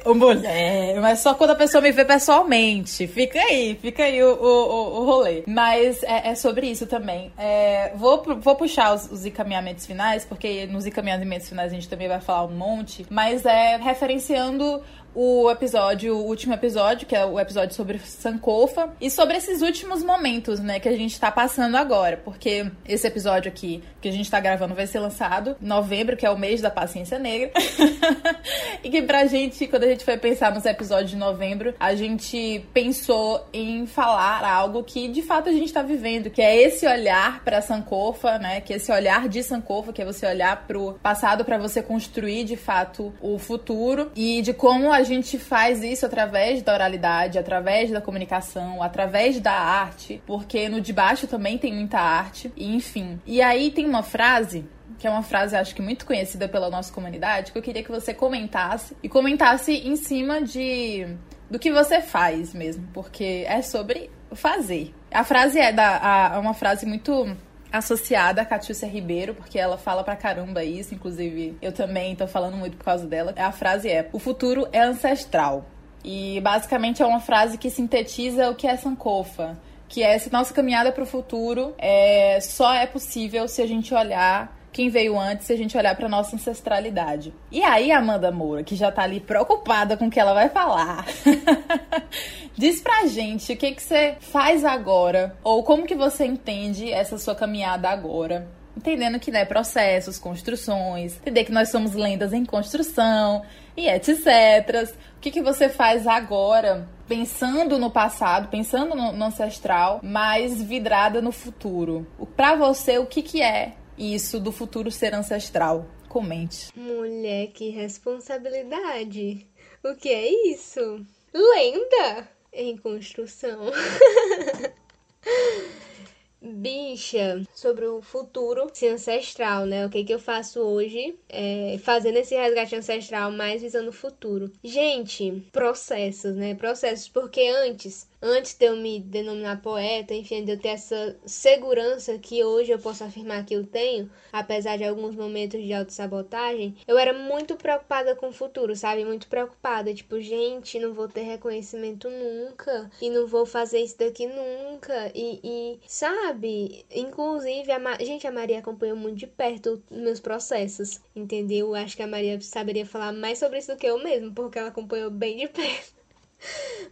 Mulher, mas só quando a pessoa me vê pessoalmente. Fica aí, fica aí o, o, o rolê. Mas é, é, sobre isso também. É, vou, vou puxar os, os encaminhamentos finais, porque nos encaminhamentos finais a gente também vai falar um monte. Mas é referenciando o episódio, o último episódio, que é o episódio sobre Sankofa, e sobre esses últimos momentos, né, que a gente tá passando agora, porque esse episódio aqui que a gente tá gravando vai ser lançado em novembro, que é o mês da paciência negra. (laughs) e que pra gente, quando a gente foi pensar nos episódios de novembro, a gente pensou em falar algo que de fato a gente tá vivendo, que é esse olhar para Sankofa, né, que é esse olhar de Sankofa, que é você olhar pro passado para você construir de fato o futuro e de como a a gente faz isso através da oralidade, através da comunicação, através da arte, porque no de baixo também tem muita arte, e enfim. E aí tem uma frase que é uma frase acho que muito conhecida pela nossa comunidade, que eu queria que você comentasse e comentasse em cima de do que você faz mesmo, porque é sobre fazer. A frase é da a, uma frase muito associada a Catiúcia Ribeiro, porque ela fala pra caramba isso, inclusive eu também tô falando muito por causa dela. A frase é: O futuro é ancestral. E basicamente é uma frase que sintetiza o que é Sankofa. Que é essa nossa caminhada para o futuro é, só é possível se a gente olhar quem veio antes se a gente olhar para nossa ancestralidade. E aí, Amanda Moura, que já tá ali preocupada com o que ela vai falar, (laughs) diz pra gente o que, que você faz agora, ou como que você entende essa sua caminhada agora. Entendendo que, né, processos, construções, entender que nós somos lendas em construção e etc. O que, que você faz agora pensando no passado, pensando no, no, ancestral, mas vidrada no futuro. Para você, o que, que é isso do futuro ser ancestral? Comente. Mulher, que responsabilidade. O que é isso? Lenda em construção. (laughs) Bicha, sobre o futuro se ancestral, né? O que que eu faço hoje é, fazendo esse resgate ancestral mais visando o futuro. Gente, processos, né? Processos, porque antes antes de eu me denominar poeta, enfim, de eu ter essa segurança que hoje eu posso afirmar que eu tenho, apesar de alguns momentos de autossabotagem, eu era muito preocupada com o futuro, sabe? Muito preocupada, tipo, gente, não vou ter reconhecimento nunca, e não vou fazer isso daqui nunca, e, e sabe? Inclusive, a Ma... gente, a Maria acompanhou muito de perto meus processos, entendeu? Acho que a Maria saberia falar mais sobre isso do que eu mesmo, porque ela acompanhou bem de perto.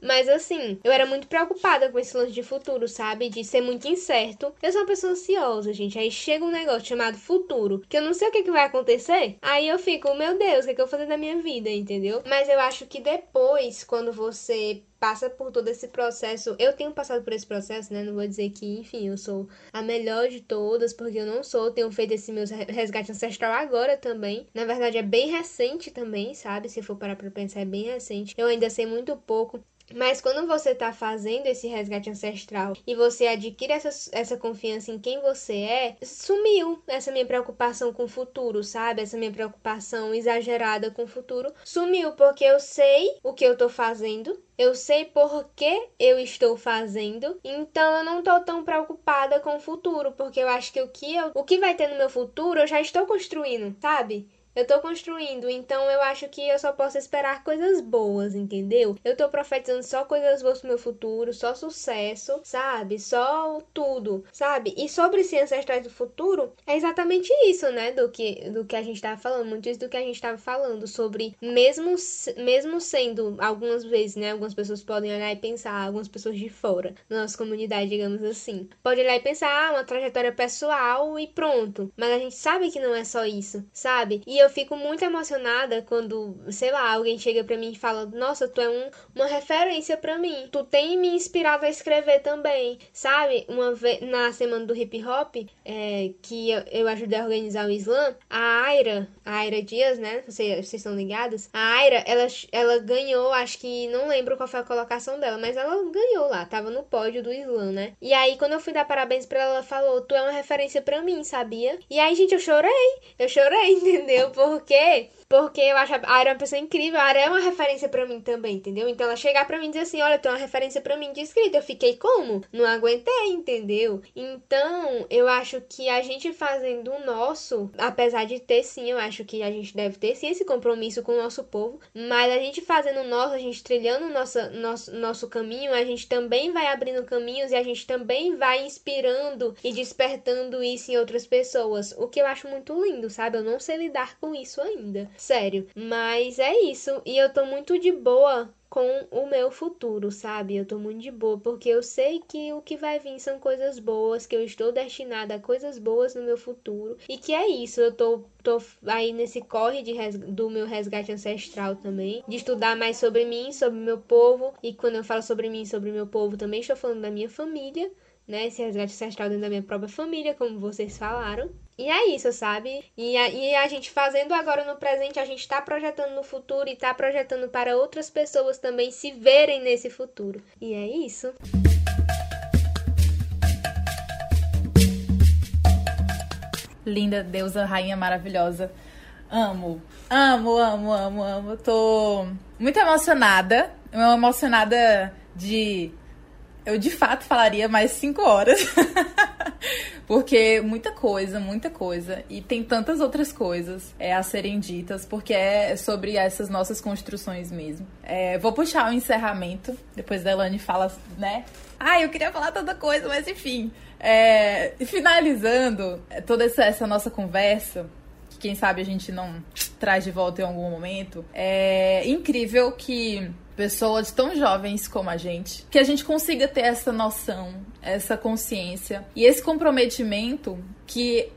Mas assim, eu era muito preocupada com esse lance de futuro, sabe? De ser muito incerto. Eu sou uma pessoa ansiosa, gente. Aí chega um negócio chamado futuro, que eu não sei o que, que vai acontecer. Aí eu fico, meu Deus, o que, que eu vou fazer da minha vida, entendeu? Mas eu acho que depois, quando você passa por todo esse processo. Eu tenho passado por esse processo, né? Não vou dizer que, enfim, eu sou a melhor de todas, porque eu não sou. Tenho feito esse meu resgate ancestral agora também. Na verdade, é bem recente também, sabe? Se for parar pra pensar, é bem recente. Eu ainda sei muito pouco. Mas quando você está fazendo esse resgate ancestral e você adquire essa, essa confiança em quem você é, sumiu essa minha preocupação com o futuro, sabe? Essa minha preocupação exagerada com o futuro sumiu, porque eu sei o que eu estou fazendo, eu sei por que eu estou fazendo, então eu não tô tão preocupada com o futuro, porque eu acho que o que, eu, o que vai ter no meu futuro eu já estou construindo, sabe? Eu tô construindo, então eu acho que eu só posso esperar coisas boas, entendeu? Eu tô profetizando só coisas boas pro meu futuro, só sucesso, sabe? Só tudo, sabe? E sobre ser ancestrais do futuro, é exatamente isso, né? Do que, do que a gente tava falando, muito isso do que a gente tava falando, sobre mesmo, mesmo sendo algumas vezes, né? Algumas pessoas podem olhar e pensar, algumas pessoas de fora, na nossa comunidade, digamos assim, pode olhar e pensar, ah, uma trajetória pessoal e pronto. Mas a gente sabe que não é só isso, sabe? E eu eu fico muito emocionada quando, sei lá, alguém chega para mim e fala: Nossa, tu é um, uma referência para mim. Tu tem me inspirado a escrever também, sabe? Uma vez na semana do hip hop, é, que eu, eu, ajudei a organizar o slam, a Aira, a Aira Dias, né? Vocês, vocês estão ligados? A Aira, ela, ela ganhou, acho que não lembro qual foi a colocação dela, mas ela ganhou lá, tava no pódio do slam, né? E aí, quando eu fui dar parabéns pra ela, ela falou: Tu é uma referência para mim, sabia? E aí, gente, eu chorei, eu chorei, (laughs) entendeu? Porque porque eu acho a Ara uma pessoa incrível. A Ara é uma referência para mim também, entendeu? Então ela chegar para mim e dizer assim: Olha, é uma referência para mim de escrita. Eu fiquei como? Não aguentei, entendeu? Então eu acho que a gente fazendo o nosso, apesar de ter sim, eu acho que a gente deve ter sim esse compromisso com o nosso povo, mas a gente fazendo o nosso, a gente trilhando o nosso, nosso, nosso caminho, a gente também vai abrindo caminhos e a gente também vai inspirando e despertando isso em outras pessoas. O que eu acho muito lindo, sabe? Eu não sei lidar com isso ainda sério. Mas é isso. E eu tô muito de boa com o meu futuro, sabe? Eu tô muito de boa, porque eu sei que o que vai vir são coisas boas, que eu estou destinada a coisas boas no meu futuro. E que é isso, eu tô, tô aí nesse corre de res, do meu resgate ancestral também, de estudar mais sobre mim, sobre meu povo. E quando eu falo sobre mim, sobre meu povo, também estou falando da minha família, né? Esse resgate ancestral dentro da minha própria família, como vocês falaram. E é isso, sabe? E a, e a gente fazendo agora no presente, a gente está projetando no futuro e está projetando para outras pessoas também se verem nesse futuro. E é isso. Linda, deusa, rainha maravilhosa. Amo, amo, amo, amo, amo. Tô muito emocionada. Emocionada de eu de fato falaria mais cinco horas. (laughs) porque muita coisa, muita coisa. E tem tantas outras coisas é, a serem ditas, porque é sobre essas nossas construções mesmo. É, vou puxar o encerramento, depois da Elane fala, né? Ah, eu queria falar tanta coisa, mas enfim. É, finalizando toda essa, essa nossa conversa, que quem sabe a gente não traz de volta em algum momento, é incrível que pessoas tão jovens como a gente, que a gente consiga ter essa noção, essa consciência e esse comprometimento que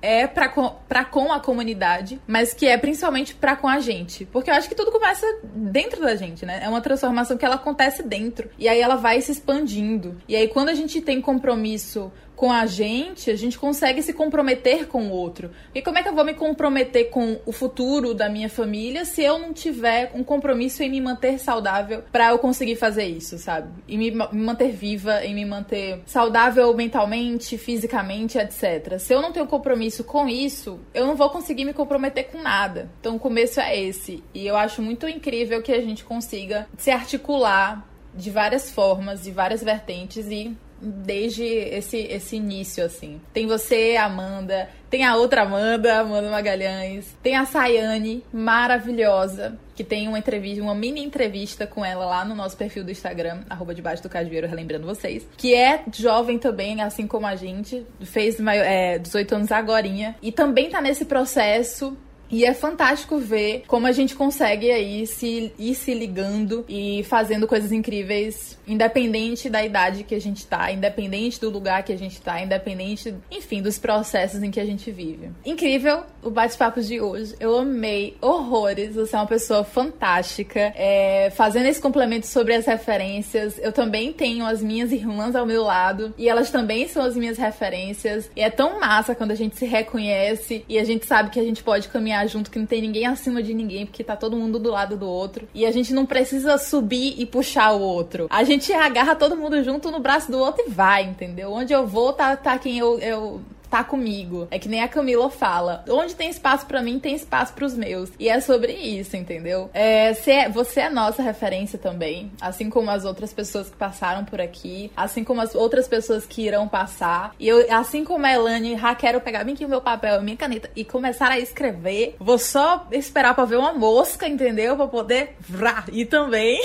é para com, pra com a comunidade, mas que é principalmente para com a gente. Porque eu acho que tudo começa dentro da gente, né? É uma transformação que ela acontece dentro. E aí ela vai se expandindo. E aí quando a gente tem compromisso com a gente, a gente consegue se comprometer com o outro. E como é que eu vou me comprometer com o futuro da minha família se eu não tiver um compromisso em me manter saudável para eu conseguir fazer isso, sabe? E me, me manter viva, em me manter saudável mentalmente, fisicamente, etc. Se eu não tenho compromisso com isso, eu não vou conseguir me comprometer com nada. Então o começo é esse. E eu acho muito incrível que a gente consiga se articular de várias formas, de várias vertentes e desde esse, esse início, assim. Tem você, Amanda, tem a outra Amanda, Amanda Magalhães, tem a Sayane, maravilhosa, que tem uma entrevista, uma mini entrevista com ela lá no nosso perfil do Instagram, arroba debaixo do cajueiro, relembrando vocês, que é jovem também, assim como a gente, fez é, 18 anos agorinha, e também tá nesse processo e é fantástico ver como a gente consegue aí se ir se ligando e fazendo coisas incríveis, independente da idade que a gente tá, independente do lugar que a gente tá, independente, enfim, dos processos em que a gente vive. Incrível o bate-papo de hoje. Eu amei horrores. Você é uma pessoa fantástica. É, fazendo esse complemento sobre as referências, eu também tenho as minhas irmãs ao meu lado e elas também são as minhas referências. E é tão massa quando a gente se reconhece e a gente sabe que a gente pode caminhar caminhar junto, que não tem ninguém acima de ninguém, porque tá todo mundo do lado do outro. E a gente não precisa subir e puxar o outro. A gente agarra todo mundo junto no braço do outro e vai, entendeu? Onde eu vou, tá, tá quem eu, eu tá comigo. É que nem a Camila fala. Onde tem espaço para mim, tem espaço para os meus. E é sobre isso, entendeu? É, é, você é nossa referência também, assim como as outras pessoas que passaram por aqui, assim como as outras pessoas que irão passar. E eu, assim como a Elane, já quero pegar bem aqui o meu papel, a minha caneta e começar a escrever. Vou só esperar para ver uma mosca, entendeu? Para poder vrá. E também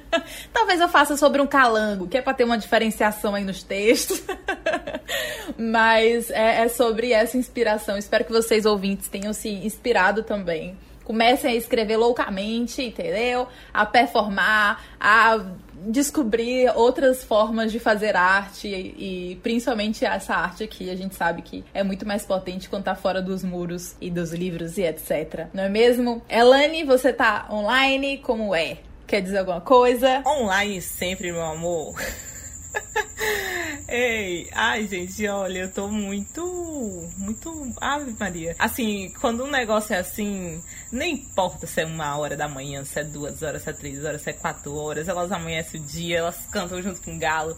(laughs) talvez eu faça sobre um calango, que é para ter uma diferenciação aí nos textos. (laughs) Mas é, é, é sobre essa inspiração. Espero que vocês, ouvintes, tenham se inspirado também. Comecem a escrever loucamente, entendeu? A performar, a descobrir outras formas de fazer arte e, e, principalmente essa arte aqui, a gente sabe que é muito mais potente quando tá fora dos muros e dos livros e etc. Não é mesmo? Elane, você tá online? Como é? Quer dizer alguma coisa? Online sempre, meu amor. (laughs) (laughs) Ei, ai gente, olha, eu tô muito, muito, ave Maria. Assim, quando um negócio é assim, nem importa se é uma hora da manhã, se é duas horas, se é três horas, se é quatro horas, elas amanhecem o dia, elas cantam junto com o galo.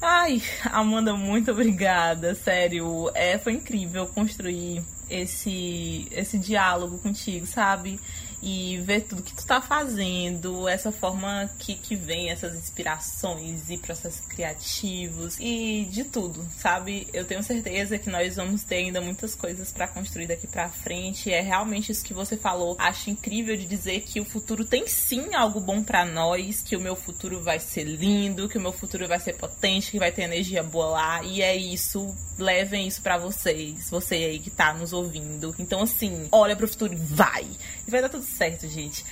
Ai, Amanda, muito obrigada, sério, é, foi incrível construir esse, esse diálogo contigo, sabe? E ver tudo que tu tá fazendo, essa forma que, que vem, essas inspirações e processos criativos e de tudo, sabe? Eu tenho certeza que nós vamos ter ainda muitas coisas para construir daqui para frente. É realmente isso que você falou. Acho incrível de dizer que o futuro tem sim algo bom para nós, que o meu futuro vai ser lindo, que o meu futuro vai ser potente, que vai ter energia boa lá. E é isso. Levem isso para vocês, você aí que tá nos ouvindo. Então assim, olha pro futuro e vai. E vai dar tudo certo, gente.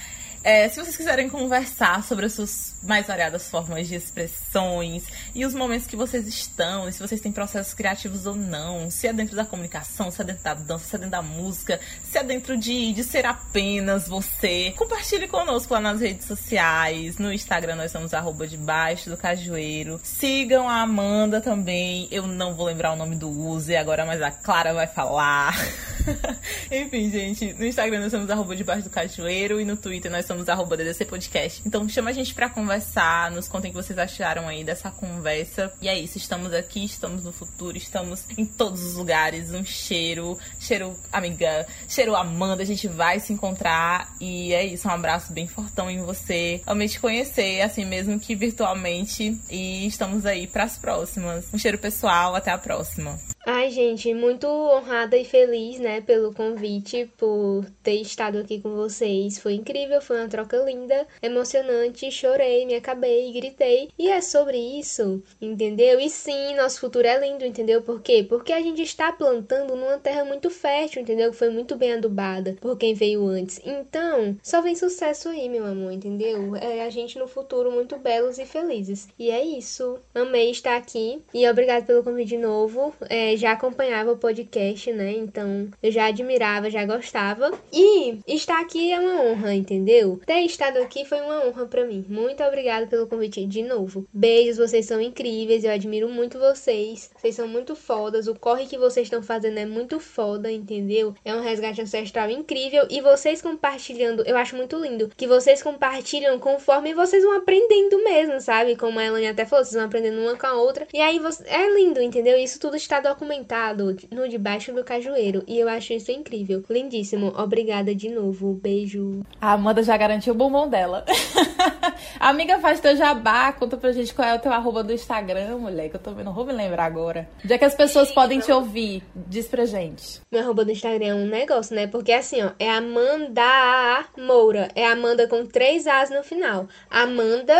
É, se vocês quiserem conversar sobre as suas mais variadas formas de expressões e os momentos que vocês estão, e se vocês têm processos criativos ou não, se é dentro da comunicação, se é dentro da dança, se é dentro da música, se é dentro de, de ser apenas você, compartilhe conosco lá nas redes sociais. No Instagram nós somos arroba debaixo do cajueiro. Sigam a Amanda também. Eu não vou lembrar o nome do user agora, mas a Clara vai falar. (laughs) (laughs) Enfim, gente, no Instagram nós somos arroba debaixo do cajueiro e no Twitter nós somos somos arroba DDC Podcast. Então chama a gente pra conversar, nos contem o que vocês acharam aí dessa conversa. E é isso, estamos aqui, estamos no futuro, estamos em todos os lugares. Um cheiro, cheiro amiga, cheiro Amanda, a gente vai se encontrar. E é isso, um abraço bem fortão em você. Amei te conhecer, assim mesmo que virtualmente. E estamos aí pras próximas. Um cheiro pessoal, até a próxima. Ai, gente, muito honrada e feliz, né, pelo convite, por ter estado aqui com vocês. Foi incrível, foi uma troca linda, emocionante, chorei, me acabei, gritei. E é sobre isso, entendeu? E sim, nosso futuro é lindo, entendeu? Por quê? Porque a gente está plantando numa terra muito fértil, entendeu? Que foi muito bem adubada por quem veio antes. Então, só vem sucesso aí, meu amor, entendeu? É a gente no futuro muito belos e felizes. E é isso. Amei estar aqui e obrigado pelo convite de novo. É, já acompanhava o podcast, né? Então eu já admirava, já gostava. E estar aqui é uma honra, entendeu? Ter estado aqui foi uma honra para mim. Muito obrigada pelo convite de novo. Beijos, vocês são incríveis, eu admiro muito vocês. Vocês são muito fodas. O corre que vocês estão fazendo é muito foda, entendeu? É um resgate ancestral incrível e vocês compartilhando, eu acho muito lindo que vocês compartilham conforme vocês vão aprendendo mesmo, sabe? Como a Elane até falou, vocês vão aprendendo uma com a outra. E aí você... é lindo, entendeu? Isso tudo está documentado no Debaixo do Cajueiro. E eu acho isso incrível. Lindíssimo. Obrigada de novo. Beijo. A Amanda já garantiu o bombom dela. (laughs) Amiga, faz teu jabá. Conta pra gente qual é o teu arroba do Instagram, mulher, que eu também não vou me lembrar agora. Onde é que as pessoas podem te ouvir? Diz pra gente. Meu arroba do Instagram é um negócio, né? Porque assim, ó, é Amanda Moura. É Amanda com três As no final. Amanda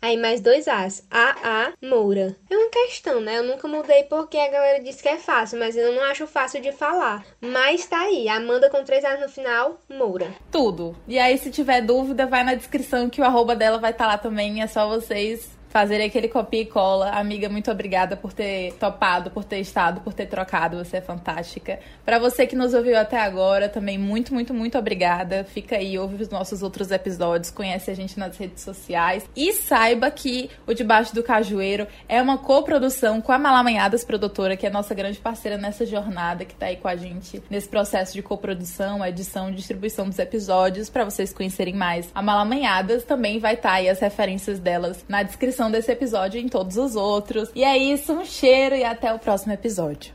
Aí mais dois As. A A Moura. É uma questão, né? Eu nunca mudei porque a galera disse que é fácil, mas eu não acho fácil de falar. Mas tá aí. Amanda com três As no final, Moura. Tudo. E aí, se tiver dúvida, vai na descrição que o arroba dela vai estar tá lá também. É só vocês fazer aquele copia e cola. Amiga, muito obrigada por ter topado, por ter estado, por ter trocado. Você é fantástica. Para você que nos ouviu até agora, também muito, muito, muito obrigada. Fica aí, ouve os nossos outros episódios, conhece a gente nas redes sociais e saiba que o Debaixo do Cajueiro é uma coprodução com a Malamanhadas Produtora, que é nossa grande parceira nessa jornada, que tá aí com a gente nesse processo de coprodução, edição, distribuição dos episódios, para vocês conhecerem mais. A Malamanhadas também vai estar tá aí as referências delas na descrição descrição desse episódio em todos os outros. E é isso, um cheiro e até o próximo episódio.